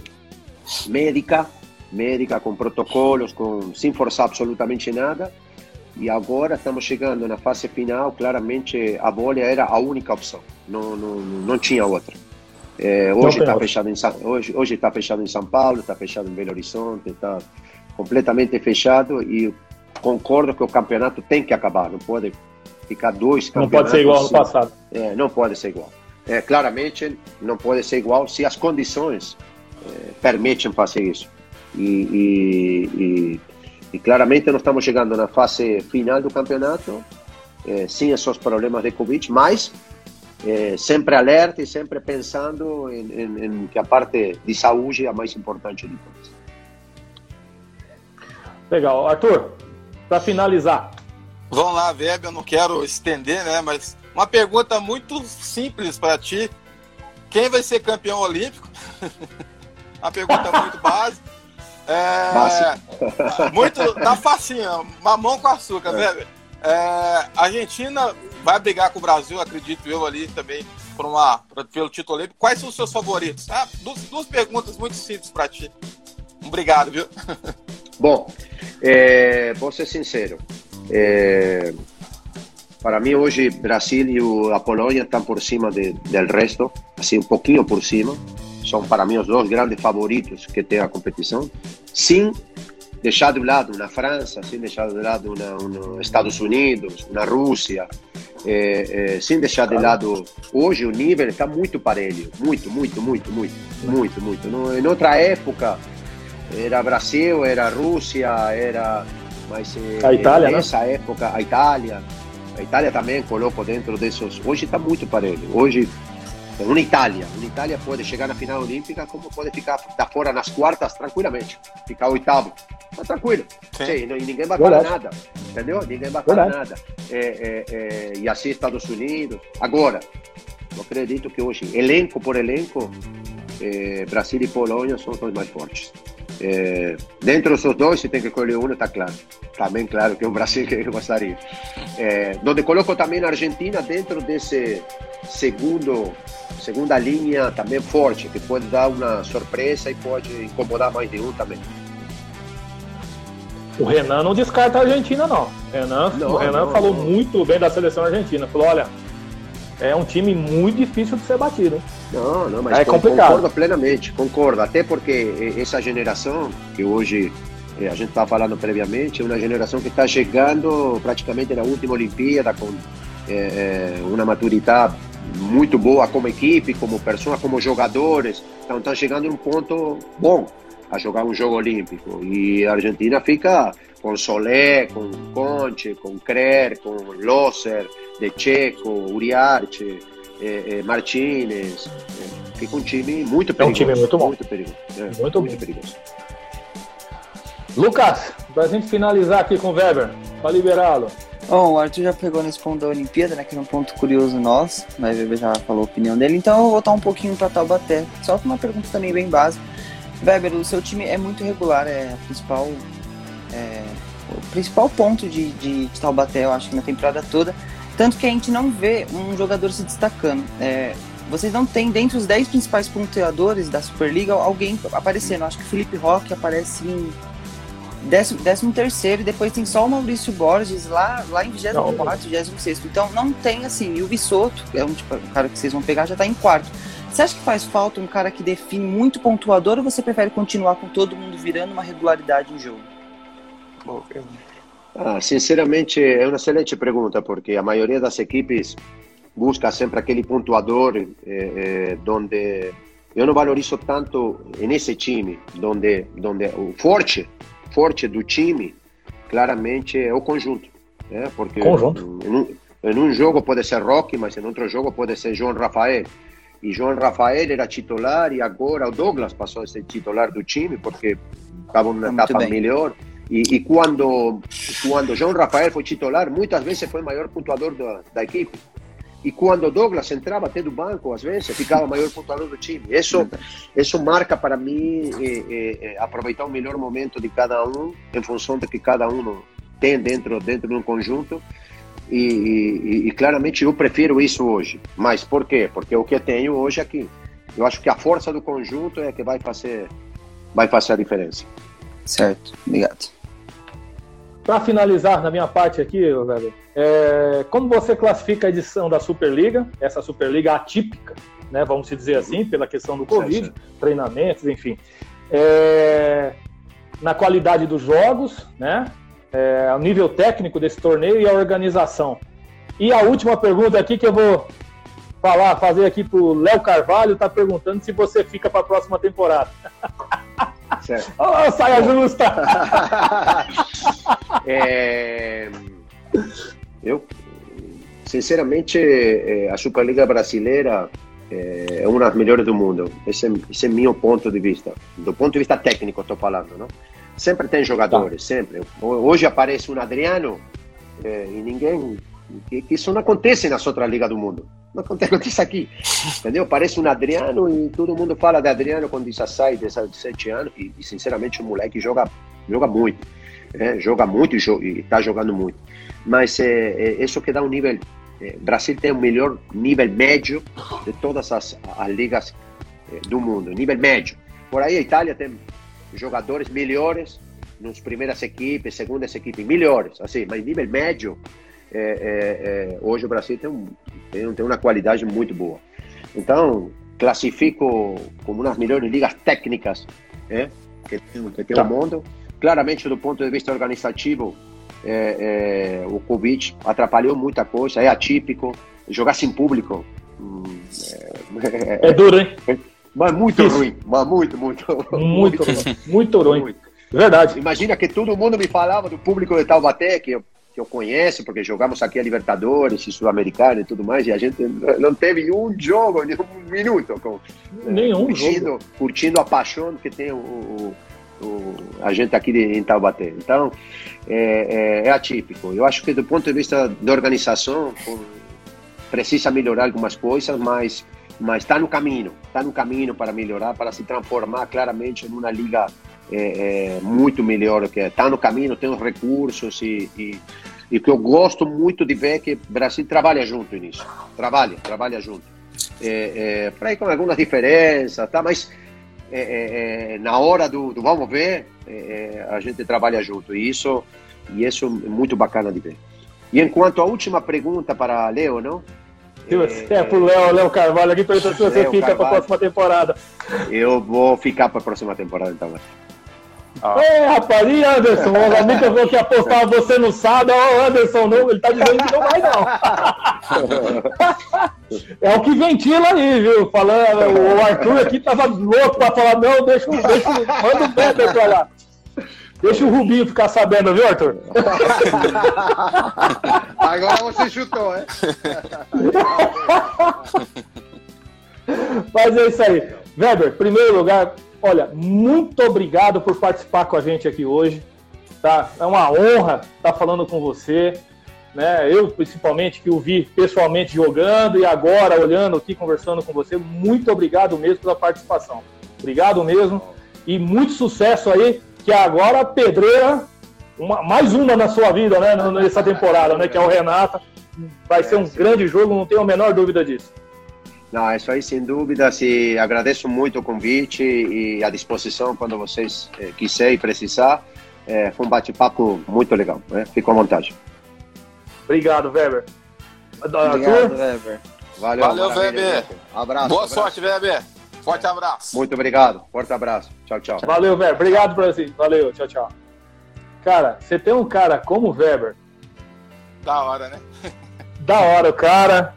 médica, médica, com protocolos, com, sem forçar absolutamente nada. E agora estamos chegando na fase final, claramente a bolha era a única opção, não, não, não tinha outra. É, hoje está fechado em hoje hoje está fechado em São Paulo, está fechado em Belo Horizonte, está completamente fechado e concordo que o campeonato tem que acabar, não pode ficar dois campeonatos. Não pode ser igual ao ano passado. É, não pode ser igual. É, claramente não pode ser igual se as condições é, permitem fazer isso. E, e, e, e, claramente nós estamos chegando na fase final do campeonato, é, sem esses problemas de Covid, mas é, sempre alerta e sempre pensando em, em, em, que a parte de saúde é a mais importante de todas. Legal. Arthur, para finalizar. Vamos lá, Weber, eu não quero estender, né? Mas uma pergunta muito simples para ti. Quem vai ser campeão olímpico? uma pergunta muito básica. É, muito, tá facinho, mamão com açúcar, é. Weber. É, Argentina vai brigar com o Brasil, acredito eu ali também, por uma, pelo título olímpico. Quais são os seus favoritos? Ah, duas, duas perguntas muito simples para ti. Obrigado, viu? Bom, é, vou ser sincero. É, para mim, hoje, Brasil e a Polônia estão por cima de, do resto, assim, um pouquinho por cima. São, para mim, os dois grandes favoritos que tem a competição. Sim, deixar de lado na França, sem deixar de lado nos Estados Unidos, na Rússia, é, é, sem deixar de lado. Hoje o nível está muito parelho, muito, muito, muito, muito, muito, muito. No, em outra época era Brasil, era Rússia, era mas é, a Itália, nessa né? época a Itália, a Itália também coloco dentro desses. Hoje está muito parelho. Hoje uma Itália, pode chegar na final olímpica como pode ficar da fora nas quartas tranquilamente, ficar oitavo, tá tranquilo. Sim. Sim, e ninguém vai falar nada, entendeu? Ninguém vai falar nada. É, é, é, e assim Estados Unidos. Agora, eu acredito que hoje, elenco por elenco, Brasil e Polônia são os dois mais fortes. É, dentro dos dois, se tem que escolher um, está claro. Também claro que é o Brasil que eu gostaria. É, onde coloco também a Argentina dentro desse segundo segunda linha também forte, que pode dar uma surpresa e pode incomodar mais de um também. O Renan não descarta a Argentina, não. Renan, não o Renan não, falou não. muito bem da seleção argentina. Falou: olha, é um time muito difícil de ser batido. Hein? Não, não, mas é complicado. concordo plenamente, concordo. Até porque essa geração que hoje eh, a gente estava falando previamente, é uma geração que está chegando praticamente na última Olimpíada com é, uma maturidade muito boa como equipe, como pessoa, como jogadores. Então está chegando em um ponto bom a jogar um jogo olímpico. E a Argentina fica com Solé, com Conte, com Crer, com Loser, De Checo, Uriarte, eh, eh, Martinez. Eh, fica um time muito perigoso. É um time muito bom. Muito perigoso. É, muito, muito perigoso. Lucas, para a gente finalizar aqui com o Weber, para liberá-lo. Bom, o Arthur já pegou nesse ponto da Olimpíada, né? Que é um ponto curioso nosso, mas o Weber já falou a opinião dele. Então eu vou voltar um pouquinho para Taubaté. Só uma pergunta também bem básica. Weber, o seu time é muito regular, é a principal, é, o principal ponto de, de, de Taubaté, eu acho que na temporada toda. Tanto que a gente não vê um jogador se destacando. É, vocês não têm, dentre os 10 principais pontuadores da Superliga, alguém aparecendo. Acho que o Felipe Roque aparece em 13 terceiro e depois tem só o Maurício Borges lá, lá em 24, 26. Então não tem assim, e o Vissoto, é um tipo, o cara que vocês vão pegar, já está em quarto. Você acha que faz falta um cara que define muito pontuador ou você prefere continuar com todo mundo virando uma regularidade em jogo? Ah, sinceramente, é uma excelente pergunta, porque a maioria das equipes busca sempre aquele pontuador eh, eh, onde eu não valorizo tanto nesse time, onde, onde o forte forte do time, claramente, é o conjunto. Né? Porque conjunto. Em, um, em um jogo pode ser Roque, mas em outro jogo pode ser João Rafael. E João Rafael era titular e agora o Douglas passou a ser titular do time porque estava numa etapa bem. melhor. E, e, quando, quando João Rafael foi titular, muitas vezes foi o maior pontuador da, da equipe. E quando Douglas entrava até do banco, às vezes, ficava o maior pontuador do time. Isso, isso marca para mim é, é, aproveitar o melhor momento de cada um, em função do que cada um tem dentro, dentro de um conjunto. E, e, e, claramente eu prefiro isso hoje. Mas por quê? Porque o que eu tenho hoje aqui. Eu acho que a força do conjunto é que vai fazer, vai fazer a diferença. Certo, obrigado. Para finalizar na minha parte aqui, é, como você classifica a edição da Superliga, essa Superliga atípica, né, vamos dizer assim, pela questão do Covid, sim, sim. treinamentos, enfim, é, na qualidade dos jogos, né, é, o nível técnico desse torneio e a organização. E a última pergunta aqui que eu vou falar, fazer aqui pro Léo Carvalho, tá perguntando se você fica para a próxima temporada. Certo. oh, saia justa! é, eu, sinceramente, é, a Superliga Brasileira é, é uma das melhores do mundo. Esse, esse é o meu ponto de vista. Do ponto de vista técnico, estou falando, não? Sempre tem jogadores, tá. sempre. Hoje aparece um Adriano é, e ninguém que, que, isso não acontece nas outras ligas do mundo. Não acontece aqui. Entendeu? Parece um Adriano e todo mundo fala de Adriano com 16, 17 anos. E, e sinceramente, o moleque joga, joga muito. Joga muito e está jogando muito. Mas é, é, isso que dá um nível. É, Brasil tem o melhor nível médio de todas as, as ligas é, do mundo. Nível médio. Por aí a Itália tem jogadores melhores nas primeiras equipes, segundas equipes, melhores, assim, mas nível médio é, é, é, hoje o Brasil tem, um, tem, tem, uma qualidade muito boa. Então, classifico como uma das melhores ligas técnicas é, que tem, que tem tá. o mundo. Claramente, do ponto de vista organizativo, é, é, o Covid atrapalhou muita coisa, é atípico. Jogar sem público. Hum, é, é, duro, hein? Mas muito Isso. ruim, mas muito, muito. Muito, ruim. Muito ruim. Muito. Verdade. Imagina que todo mundo me falava do público de Taubaté, que que eu conheço, porque jogamos aqui a Libertadores e Sul-Americana e tudo mais, e a gente não teve um jogo, nem um minuto com, Nenhum curtindo, jogo. curtindo a paixão que tem o, o, o a gente aqui em Taubaté. Então, é, é, é, atípico. Eu acho que do ponto de vista da organização, precisa melhorar algumas coisas, mas mas está no caminho, está no caminho para melhorar, para se transformar claramente em uma liga é, é muito melhor, que está no caminho, tem os recursos e, e, e que eu gosto muito de ver que o Brasil trabalha junto nisso, trabalha, trabalha junto. É, é, para ir com algumas diferenças, tá? mas é, é, é, na hora do, do vamos ver, a gente trabalha junto e isso, e isso é muito bacana de ver. E enquanto a última pergunta para Leo, não? É, é pro Léo, Léo Carvalho aqui perguntando se você fica para a próxima temporada. Eu vou ficar para a próxima temporada então. Ah. É, rapaz, e Anderson? O amigo falou que apostar você não sabe. Ó, Anderson, não, ele tá dizendo que não vai, não. é o que ventila aí, viu? Falando, o Arthur aqui tava louco pra falar, não, deixa, deixa manda o Beto pra lá. Deixa o Rubinho ficar sabendo, viu, Arthur? Agora você chutou, é? Mas é isso aí. Weber, primeiro lugar, olha, muito obrigado por participar com a gente aqui hoje. Tá? É uma honra estar falando com você. Né? Eu, principalmente, que o vi pessoalmente jogando e agora olhando aqui, conversando com você. Muito obrigado mesmo pela participação. Obrigado mesmo. E muito sucesso aí que agora a pedreira, uma, mais uma na sua vida, né, nessa temporada, né, que é o Renata. Vai ser um grande jogo, não tenho a menor dúvida disso. Não, isso aí sem dúvida. Se agradeço muito o convite e a disposição quando vocês eh, quiserem e precisar. É, foi um bate-papo muito legal. Né? Fico à vontade. Obrigado, Weber. Obrigado, Weber. Valeu, Valeu Weber. Abraço. Boa abraço. sorte, Weber. Forte abraço. Muito obrigado. Forte abraço. Tchau, tchau. Valeu, Weber. Obrigado, Brasil. Valeu. Tchau, tchau. Cara, você tem um cara como o Weber. Da hora, né? da hora, o cara.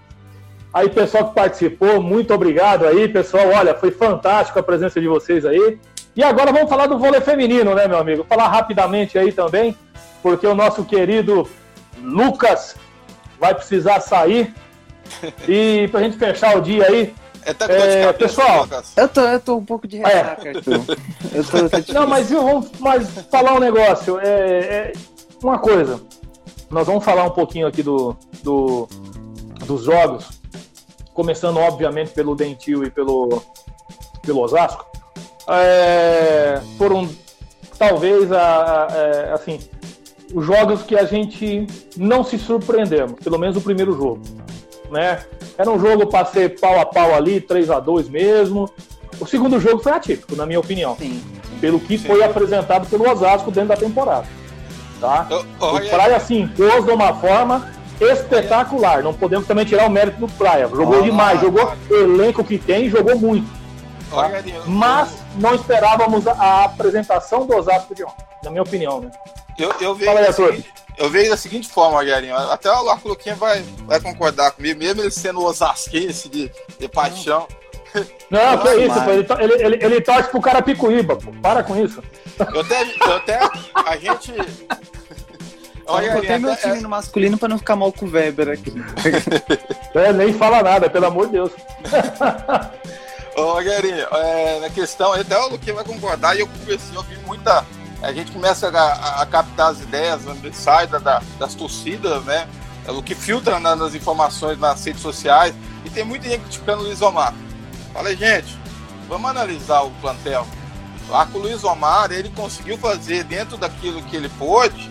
Aí, pessoal que participou, muito obrigado aí, pessoal. Olha, foi fantástico a presença de vocês aí. E agora vamos falar do vôlei feminino, né, meu amigo? Vou falar rapidamente aí também, porque o nosso querido Lucas vai precisar sair. E pra gente fechar o dia aí, é, tá é, pessoal, eu tô, eu tô um pouco de ressaca, é. eu tô, eu tô Não, mas viu, vamos mas falar um negócio. É, é, uma coisa. Nós vamos falar um pouquinho aqui do, do, dos jogos. Começando, obviamente, pelo Dentil e pelo, pelo Osasco. É, foram, talvez, a, a, é, assim, os jogos que a gente não se surpreendemos. Pelo menos o primeiro jogo né? Era um jogo para ser pau a pau ali, 3 a 2 mesmo. O segundo jogo foi atípico, na minha opinião. Sim, pelo que Sim. foi apresentado pelo Osasco dentro da temporada. Tá? o Praia se impôs de uma forma espetacular. Não podemos também tirar o mérito do Praia. Jogou oh, demais, jogou elenco que tem, jogou muito. Tá? Mas não esperávamos a, apresentação do Osasco de ontem, na minha opinião. Né? Eu, eu vejo aí, seguinte, eu vejo da seguinte forma, Rogerinho. Até o Arco Luquinha vai, vai concordar comigo, mesmo ele sendo osasquense de, de paixão. Não, que é isso, pô, ele, ele, ele, ele torce pro cara picuíba, pô. Para com isso. Eu até, eu até a gente. Olha, eu botei meu time no masculino pra não ficar mal com o Weber aqui. é, nem fala nada, pelo amor de Deus. Ô, Guerinho, é, na questão, até o Luquinha vai concordar, e eu conversei, eu vi muita. A gente começa a, a captar as ideias, sai da, das torcidas, né? É o que filtra nas informações nas redes sociais, e tem muita gente criticando o Luiz Omar. Falei, gente, vamos analisar o plantel. Lá com o Luiz Omar, ele conseguiu fazer dentro daquilo que ele pôde,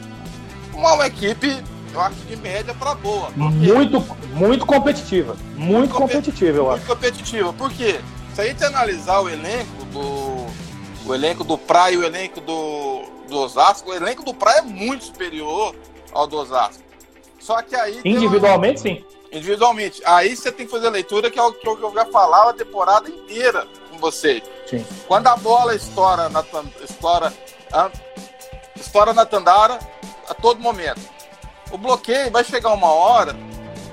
uma, equipe, eu acho, de média para boa. Muito, muito competitiva. Muito, muito competitiva, eu acho. Muito competitiva. Por quê? Se a gente analisar o elenco do. O elenco do Praia e o elenco do, do Osasco, o elenco do Praia é muito superior ao do Osasco. Só que aí. Individualmente, uma... sim. Individualmente. Aí você tem que fazer a leitura, que é o que eu já falava a temporada inteira com você. Sim. Quando a bola estoura na, estoura, estoura na Tandara a todo momento. O bloqueio vai chegar uma hora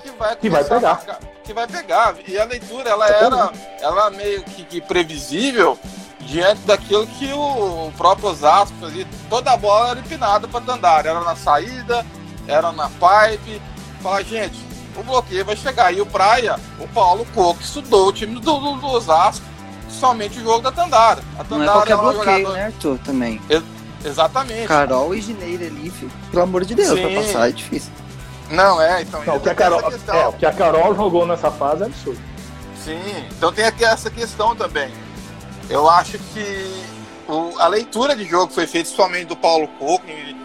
que vai, que vai pegar. Marcar, que vai pegar. E a leitura, ela era, ela meio que, que previsível diante daquilo que o próprio Osasco fazia. Toda a bola era empinada para Tandara. Era na saída, era na pipe. Fala, gente, o bloqueio vai chegar. E o Praia, o Paulo Coco estudou o time do, do, do Osasco, somente o jogo da Tandara. A Tandara Não é qualquer bloqueio, jogador... né, Arthur, também. Exatamente. Carol e Gineira ali, pelo amor de Deus, Sim. pra passar é difícil. Não, é, então. Não, o, que a Carol, é, o que a Carol jogou nessa fase é absurdo. Sim, então tem aqui essa questão também. Eu acho que o, a leitura de jogo foi feita somente do Paulo Coco em,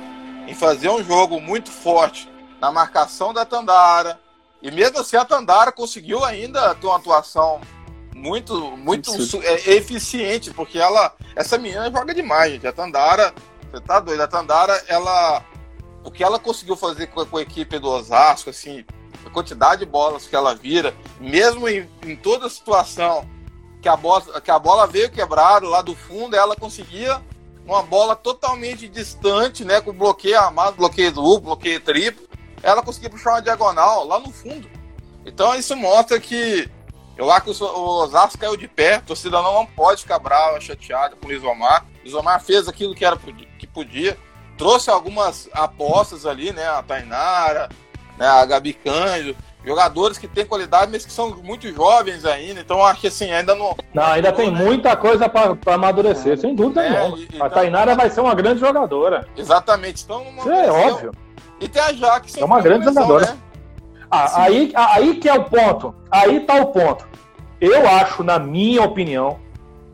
em, fazer um jogo muito forte na marcação da Tandara. E mesmo assim a Tandara conseguiu ainda ter uma atuação muito muito é, eficiente, porque ela essa menina joga demais, gente. A Tandara, você tá doido? A Tandara, ela o que ela conseguiu fazer com a, com a, equipe do Osasco, assim, a quantidade de bolas que ela vira, mesmo em, em toda situação que a, bola, que a bola veio quebrada lá do fundo, ela conseguia uma bola totalmente distante, né, com bloqueio armado, bloqueio duplo, bloqueio triplo, ela conseguia puxar uma diagonal lá no fundo. Então isso mostra que eu acho que o Osasco caiu de pé, a torcida não pode ficar brava, chateada com o Lisomar. O Lisomar fez aquilo que, era, que podia, trouxe algumas apostas ali, né? A Tainara, né? a Gabi Cândido, jogadores que têm qualidade, mas que são muito jovens ainda. Então acho que assim, ainda não. Não, ainda tem né? muita coisa para amadurecer, é, sem dúvida é. E, a Tainara vai ser uma grande jogadora. Exatamente. Então, uma é óbvio. E tem a Jaque. É uma grande jogadora. Né? Ah, aí, aí que é o ponto. Aí tá o ponto. Eu acho, na minha opinião,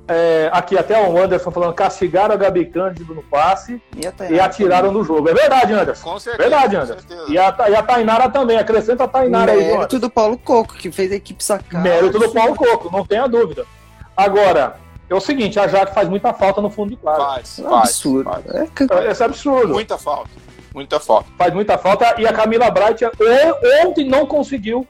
é, aqui até o Anderson falando, castigaram a Gabi Cândido no passe e, e atiraram no jogo. É verdade, Anderson. Com certeza. Verdade, Anderson. E a, e a Tainara também. Acrescenta a Tainara Mérito aí. Mérito do Paulo Coco, que fez a equipe sacar. Mérito do Paulo Coco, não tenha dúvida. Agora, é o seguinte, a Jaque faz muita falta no fundo de quadra. Faz, é faz, absurdo. Faz. É, é absurdo. Muita falta. Muita falta. Faz muita falta. E a Camila Bright ontem não conseguiu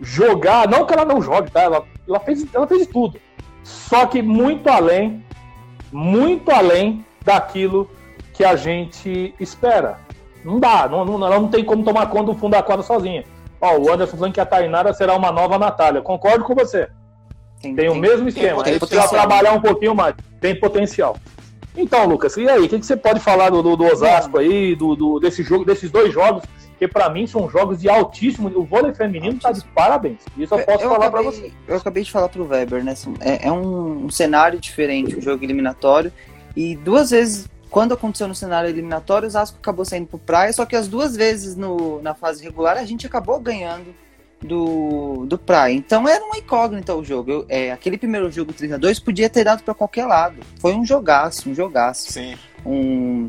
jogar. Não que ela não jogue, tá? Ela, ela, fez, ela fez tudo só que muito além, muito além daquilo que a gente espera. Não dá, não, não, não tem como tomar conta do fundo da quadra sozinha. Ó, o Anderson falando que a Tainara será uma nova Natália. Concordo com você. Tem, tem, tem o mesmo esquema. Tem, precisa trabalhar um pouquinho mais. Tem potencial. Então, Lucas, e aí? O que, que você pode falar do, do, do Osasco aí, do, do, desse jogo, desses dois jogos porque para mim são jogos de altíssimo. O vôlei feminino está de parabéns. Isso eu posso eu falar para você. Eu acabei de falar pro Weber, né? É, é um, um, cenário diferente, um jogo eliminatório. E duas vezes, quando aconteceu no cenário eliminatório, o Zasco acabou saindo pro praia, só que as duas vezes no, na fase regular a gente acabou ganhando do, do Praia. Então era uma incógnita o jogo. Eu, é, aquele primeiro jogo 3 a 2 podia ter dado para qualquer lado. Foi um jogaço, um jogaço. Sim. Um...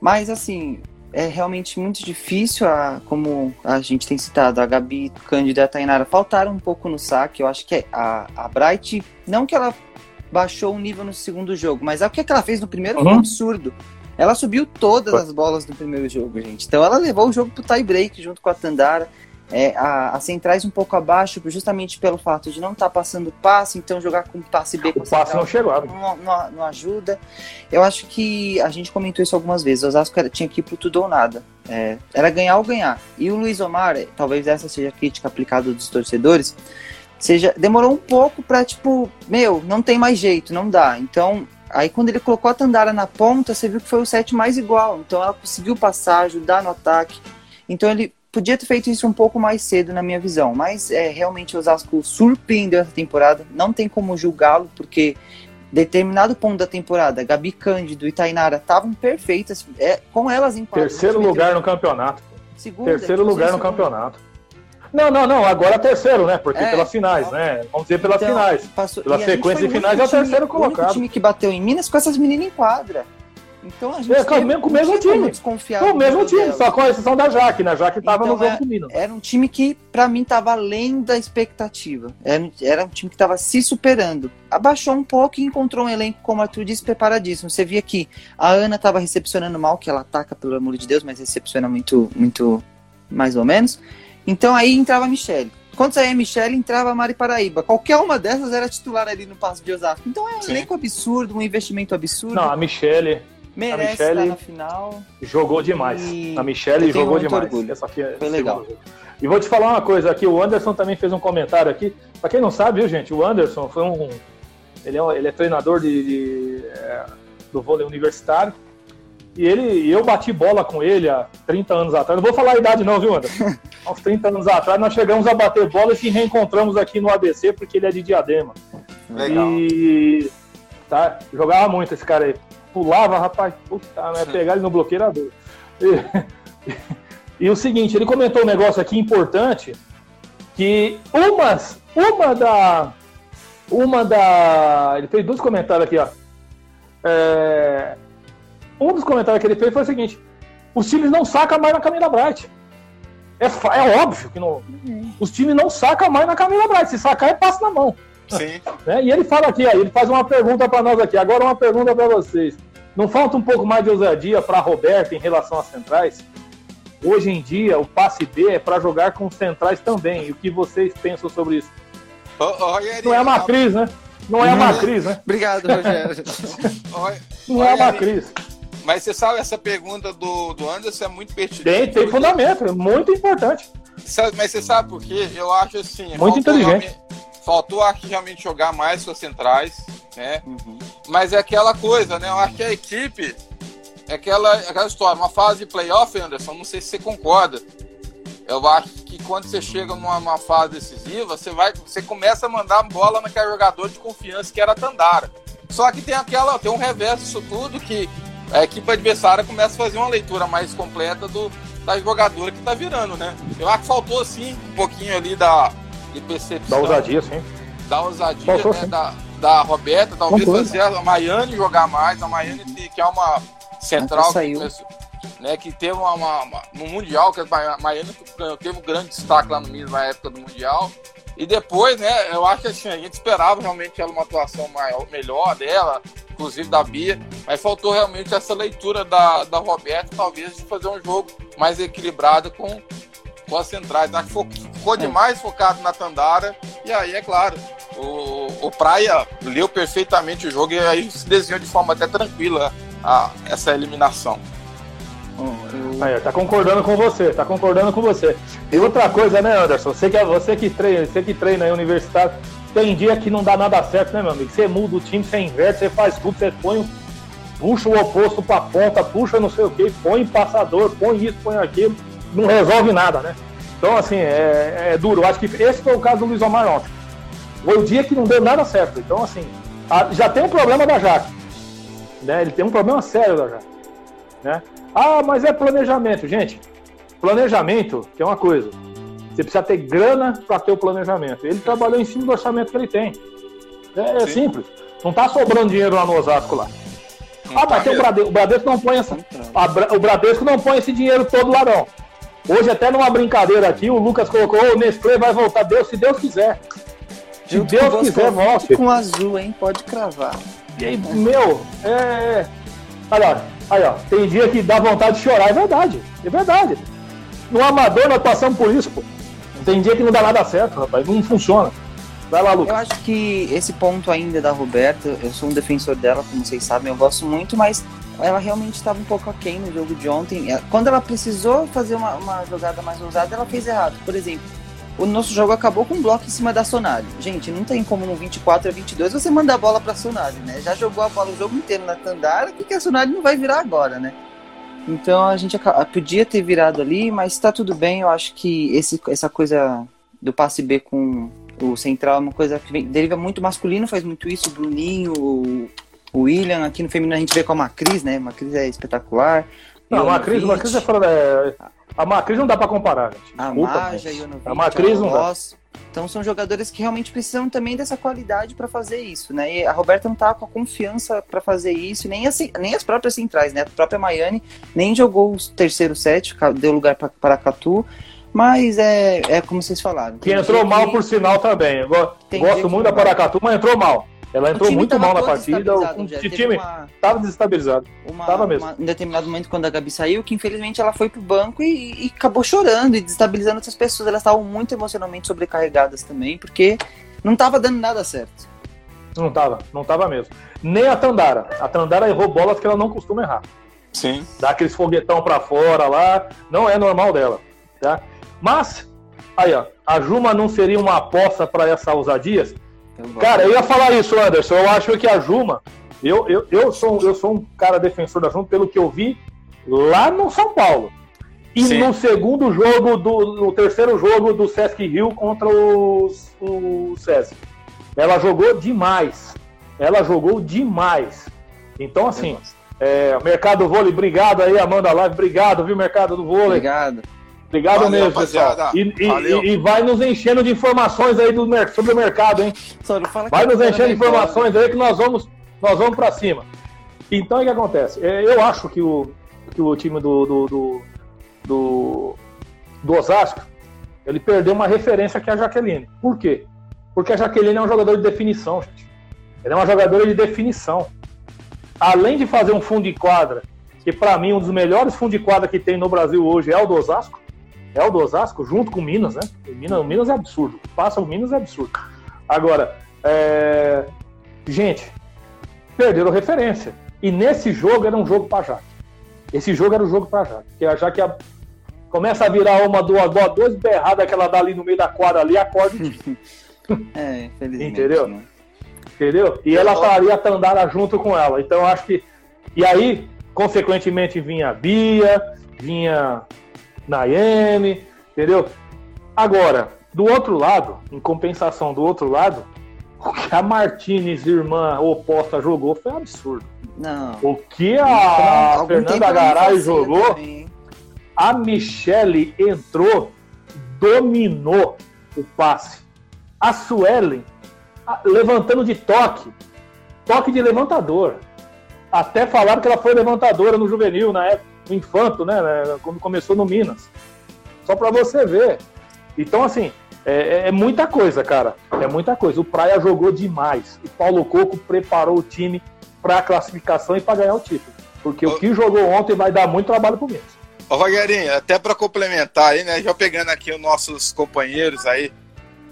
Mas assim, é realmente muito difícil, a, como a gente tem citado, a Gabi, Cândida e a Tainara faltaram um pouco no saque. Eu acho que a, a Bright, não que ela baixou o nível no segundo jogo. Mas é o que ela fez no primeiro uhum. foi um absurdo. Ela subiu todas as bolas do primeiro jogo, gente. Então ela levou o jogo pro tie break junto com a Tandara. É, a, a centrais um pouco abaixo, justamente pelo fato de não estar tá passando passe, então jogar com passe B com o passe não chegou. Não, não, não, ajuda. Eu acho que a gente comentou isso algumas vezes. O Osasco era, tinha que ir pro tudo ou nada. É, era ganhar ou ganhar. E o Luiz Omar, talvez essa seja a crítica aplicada dos torcedores, seja demorou um pouco para tipo, meu, não tem mais jeito, não dá. Então, aí quando ele colocou a Tandara na ponta, você viu que foi o set mais igual. Então ela conseguiu passar, ajudar no ataque. Então ele podia ter feito isso um pouco mais cedo na minha visão, mas é realmente o Osasco surpreendeu essa temporada. Não tem como julgá-lo porque determinado ponto da temporada, Gabi Cândido e Tainara estavam perfeitas, é, com elas em Terceiro lugar no campeonato. Segunda, Terceiro lugar no campeonato. Não, não, não. Agora é terceiro, né? Porque é, pelas finais, né? Vamos dizer pelas então, finais. Passou, Pela sequência de finais é o terceiro colocado. O time que bateu em Minas com essas meninas em quadra. Então a gente. É, teve, com o mesmo time. Com o mesmo time, dela. só com a exceção da Jaque, né? Jaque tava então, no jogo é, Minas. Era um time que, para mim, tava além da expectativa. Era, era um time que tava se superando. Abaixou um pouco e encontrou um elenco, como o Arthur disse, preparadíssimo. Você via que a Ana tava recepcionando mal, que ela ataca, pelo amor de Deus, mas recepciona muito, muito mais ou menos. Então aí entrava a Michelle. Quando saía a Michelle, entrava a Mari Paraíba. Qualquer uma dessas era titular ali no passo de Osasco. Então é um Sim. elenco absurdo, um investimento absurdo. Não, a Michelle. Merece a Michele estar na final. Jogou demais. E... A Michelle jogou demais. Orgulho. Essa aqui é Foi legal. E vou te falar uma coisa aqui, o Anderson também fez um comentário aqui. Pra quem não sabe, viu, gente, o Anderson foi um. Ele é, ele é treinador de, de é, do vôlei universitário. E ele, eu bati bola com ele há 30 anos atrás. Não vou falar a idade, não, viu, Anderson? há uns 30 anos atrás, nós chegamos a bater bola e se reencontramos aqui no ABC, porque ele é de diadema. Legal. E tá, jogava muito esse cara aí. Pulava, rapaz, puta, né? Pegar ele no bloqueirador. E, e, o seguinte, ele comentou um negócio aqui importante, que umas, uma da. Uma da. Ele fez dois comentários aqui, ó. É, um dos comentários que ele fez foi o seguinte: os times não sacam mais na Camila Bright. É, é óbvio que não, os times não sacam mais na Camila Bright. Se sacar, é passo na mão. Sim. Né? E ele fala aqui, aí, ele faz uma pergunta para nós aqui. Agora uma pergunta para vocês. Não falta um pouco mais de ousadia para Roberto em relação às centrais? Hoje em dia, o passe B é para jogar com centrais também. E o que vocês pensam sobre isso? Oh, oh, não é uma crise, né? Não é uma crise, né? Obrigado, Rogério. não é uma crise. Mas você sabe, essa pergunta do, do Anderson é muito pertinente. Tem, tem fundamento, é muito importante. Mas você sabe por quê? Eu acho assim. Muito inteligente. Faltou aqui realmente jogar mais suas centrais, né? Uhum. Mas é aquela coisa, né? Eu acho que a equipe. É aquela, aquela história, uma fase de playoff, Anderson, não sei se você concorda. Eu acho que quando você chega numa, fase decisiva, você vai, você começa a mandar bola naquele jogador de confiança que era a Tandara. Só que tem aquela, tem um reverso disso tudo que a equipe adversária começa a fazer uma leitura mais completa do, da jogadora que tá virando, né? Eu acho que faltou, assim, um pouquinho ali da de percepção. Da ousadia, sim. Da ousadia, faltou, né? Da, da Roberta, talvez fazer a Maiane jogar mais, a Maiane que é uma central que, né, que teve uma, uma, uma, no Mundial, que a Maiane teve um grande destaque lá no Minas na época do Mundial. E depois, né, eu acho que assim, a gente esperava realmente ela uma atuação maior, melhor dela, inclusive da Bia, mas faltou realmente essa leitura da, da Roberta, talvez, de fazer um jogo mais equilibrado com, as centrais. Acho que ficou demais focado na Tandara, e aí, é claro, o, o Praia leu perfeitamente o jogo e aí se desenhou de forma até tranquila a, essa eliminação. Aí, tá concordando com você, tá concordando com você. E outra coisa, né, Anderson? Você que, é, você que treina, você que treina aí universitário, tem dia que não dá nada certo, né, meu amigo? Você muda o time, você inverte, você faz tudo, você põe, puxa o oposto pra ponta, puxa não sei o que, põe passador, põe isso, põe aquilo, não resolve nada, né? Então, assim, é, é duro. Eu acho que esse foi o caso do Luiz Omar ontem. Foi o dia que não deu nada certo. Então, assim, já tem um problema da Jaque. Né? Ele tem um problema sério da Jaque. Né? Ah, mas é planejamento. Gente, planejamento que é uma coisa. Você precisa ter grana para ter o planejamento. Ele trabalhou em cima do orçamento que ele tem. É, é simples. Não está sobrando dinheiro lá no Osasco lá. Não ah, mas tá o Bradesco, o Bradesco não põe essa, a, o Bradesco não põe esse dinheiro todo lá não. Hoje até numa brincadeira aqui, o Lucas colocou, o Nestlé vai voltar, Deus, se Deus quiser. Se Deus quiser, mostre. Com azul, hein? Pode cravar. E aí, meu, é. Olha, aí, ó. Tem dia que dá vontade de chorar, é verdade. É verdade. No amador nós passamos por isso, pô. Tem dia que não dá nada certo, rapaz. Não funciona. Vai lá, Lucas. Eu acho que esse ponto ainda da Roberta, eu sou um defensor dela, como vocês sabem, eu gosto muito, mas ela realmente estava um pouco aquém no jogo de ontem. Quando ela precisou fazer uma, uma jogada mais ousada, ela fez errado. Por exemplo, o nosso jogo acabou com um bloco em cima da Sonali. Gente, não tem como no 24 a 22 você mandar a bola pra Sonali, né? Já jogou a bola o jogo inteiro na Tandara, o que a Sonali não vai virar agora, né? Então a gente podia ter virado ali, mas tá tudo bem. Eu acho que esse, essa coisa do passe B com o central é uma coisa que deriva muito masculino, faz muito isso. O Bruninho, o, o William, aqui no feminino a gente vê com a Macris, né? Macris é espetacular. Não, a Macris, Macris é fora da. A Macris não dá para comparar, gente. A Maja, Ionovic, a Macris não dá. Então são jogadores que realmente precisam também dessa qualidade para fazer isso, né? E a Roberta não tá com a confiança para fazer isso, nem as, nem as próprias centrais, né? A própria Maiane nem jogou o terceiro set, deu lugar para Paracatu. Mas é, é como vocês falaram. Que entrou mal por sinal também. Eu gosto muito da Paracatu, mas entrou mal. Ela entrou muito mal na partida. O, time estava desestabilizado. Uma, tava mesmo. Uma, em determinado momento, quando a Gabi saiu, que infelizmente ela foi pro banco e, e acabou chorando e desestabilizando essas pessoas. Elas estavam muito emocionalmente sobrecarregadas também, porque não estava dando nada certo. Não tava, não tava mesmo. Nem a Tandara. A Tandara errou bolas que ela não costuma errar. Sim. Dá aqueles foguetão para fora lá, não é normal dela, tá? Mas aí ó, a Juma não seria uma aposta para essa ousadia? Cara, eu ia falar isso, Anderson. Eu acho que a Juma, eu, eu, eu, sou, eu sou um cara defensor da Juma pelo que eu vi lá no São Paulo. E Sim. no segundo jogo, do, no terceiro jogo do Sesc Rio contra os, o Sesc. Ela jogou demais. Ela jogou demais. Então, assim, é, Mercado Vôlei, obrigado aí, Amanda Live, obrigado, viu, Mercado do Vôlei. Obrigado. Obrigado Valeu, mesmo, pessoal. E, e, e, vai nos enchendo de informações aí do, sobre o mercado, hein? vai nos enchendo de informações aí que nós vamos, nós vamos para cima. Então, o que acontece? É, eu acho que o, que o time do, do, do, do, do Osasco ele perdeu uma referência que é a Jaqueline. Por quê? Porque a Jaqueline é um jogador de definição, gente. Ela é uma jogadora de definição. Além de fazer um fundo de quadra, que para mim um dos melhores fundos de quadra que tem no Brasil hoje é o do Osasco, é o do Osasco, junto com o Minas, né? O Minas, o Minas é absurdo. Passa o Minas é absurdo. Agora, é... gente, perderam referência. E nesse jogo era um jogo para Jaque. Esse jogo era um jogo para Jaque. Porque a Jaque a... começa a virar uma, duas, duas berradas que ela dá ali no meio da quadra ali, acorda É, infelizmente. Entendeu? Né? Entendeu? E ela faria a Tandara junto com ela. Então acho que. E aí, consequentemente, vinha a Bia, vinha Nayane, entendeu? Agora, do outro lado, em compensação do outro lado, o que a Martinez, irmã oposta, jogou foi um absurdo. Não. O que a Fernanda Garay jogou, também. a Michele entrou, dominou o passe. A Suelen levantando de toque, toque de levantador. Até falaram que ela foi levantadora no juvenil na época Infanto, né, né? Quando começou no Minas. Só para você ver. Então, assim, é, é, é, muita coisa, cara. É muita coisa. O Praia jogou demais. O Paulo Coco preparou o time para a classificação e para ganhar o título. Porque Ô... o que jogou ontem vai dar muito trabalho pro Minas. Ô, Rogerinho, até para complementar aí, né? Já pegando aqui os nossos companheiros aí,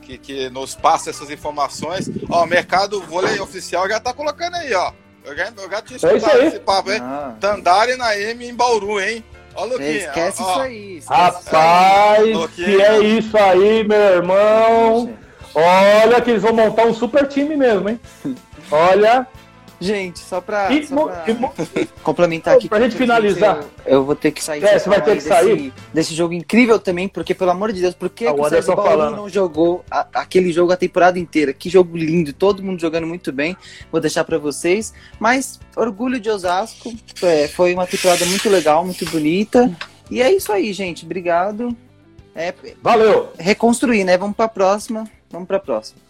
que, que nos passam essas informações. Ó, o mercado vôlei oficial já tá colocando aí, ó. Eu já, eu já tinha é escutado é esse papo, hein? Ah. Tandari na M em Bauru, hein? Ó, Luquinha. Esquece ó, isso aí. Esquece Rapaz, isso aí. que é isso aí, meu irmão. Olha que eles vão montar um super time mesmo, hein? Olha, Gente, só pra, e, só pra e, complementar aqui. Pra gente finalizar. Eu, eu, vou ter que sair. É, você vai ter que sair. Desse jogo incrível também, porque, pelo amor de Deus, por que, ah, que o Anderson falando. não jogou a, aquele jogo a temporada inteira? Que jogo lindo, todo mundo jogando muito bem. Vou deixar pra vocês. Mas, orgulho de Osasco. É, foi uma temporada muito legal, muito bonita. E é isso aí, gente. Obrigado. É, Valeu! Reconstruir, né? Vamos pra próxima. Vamos pra próxima.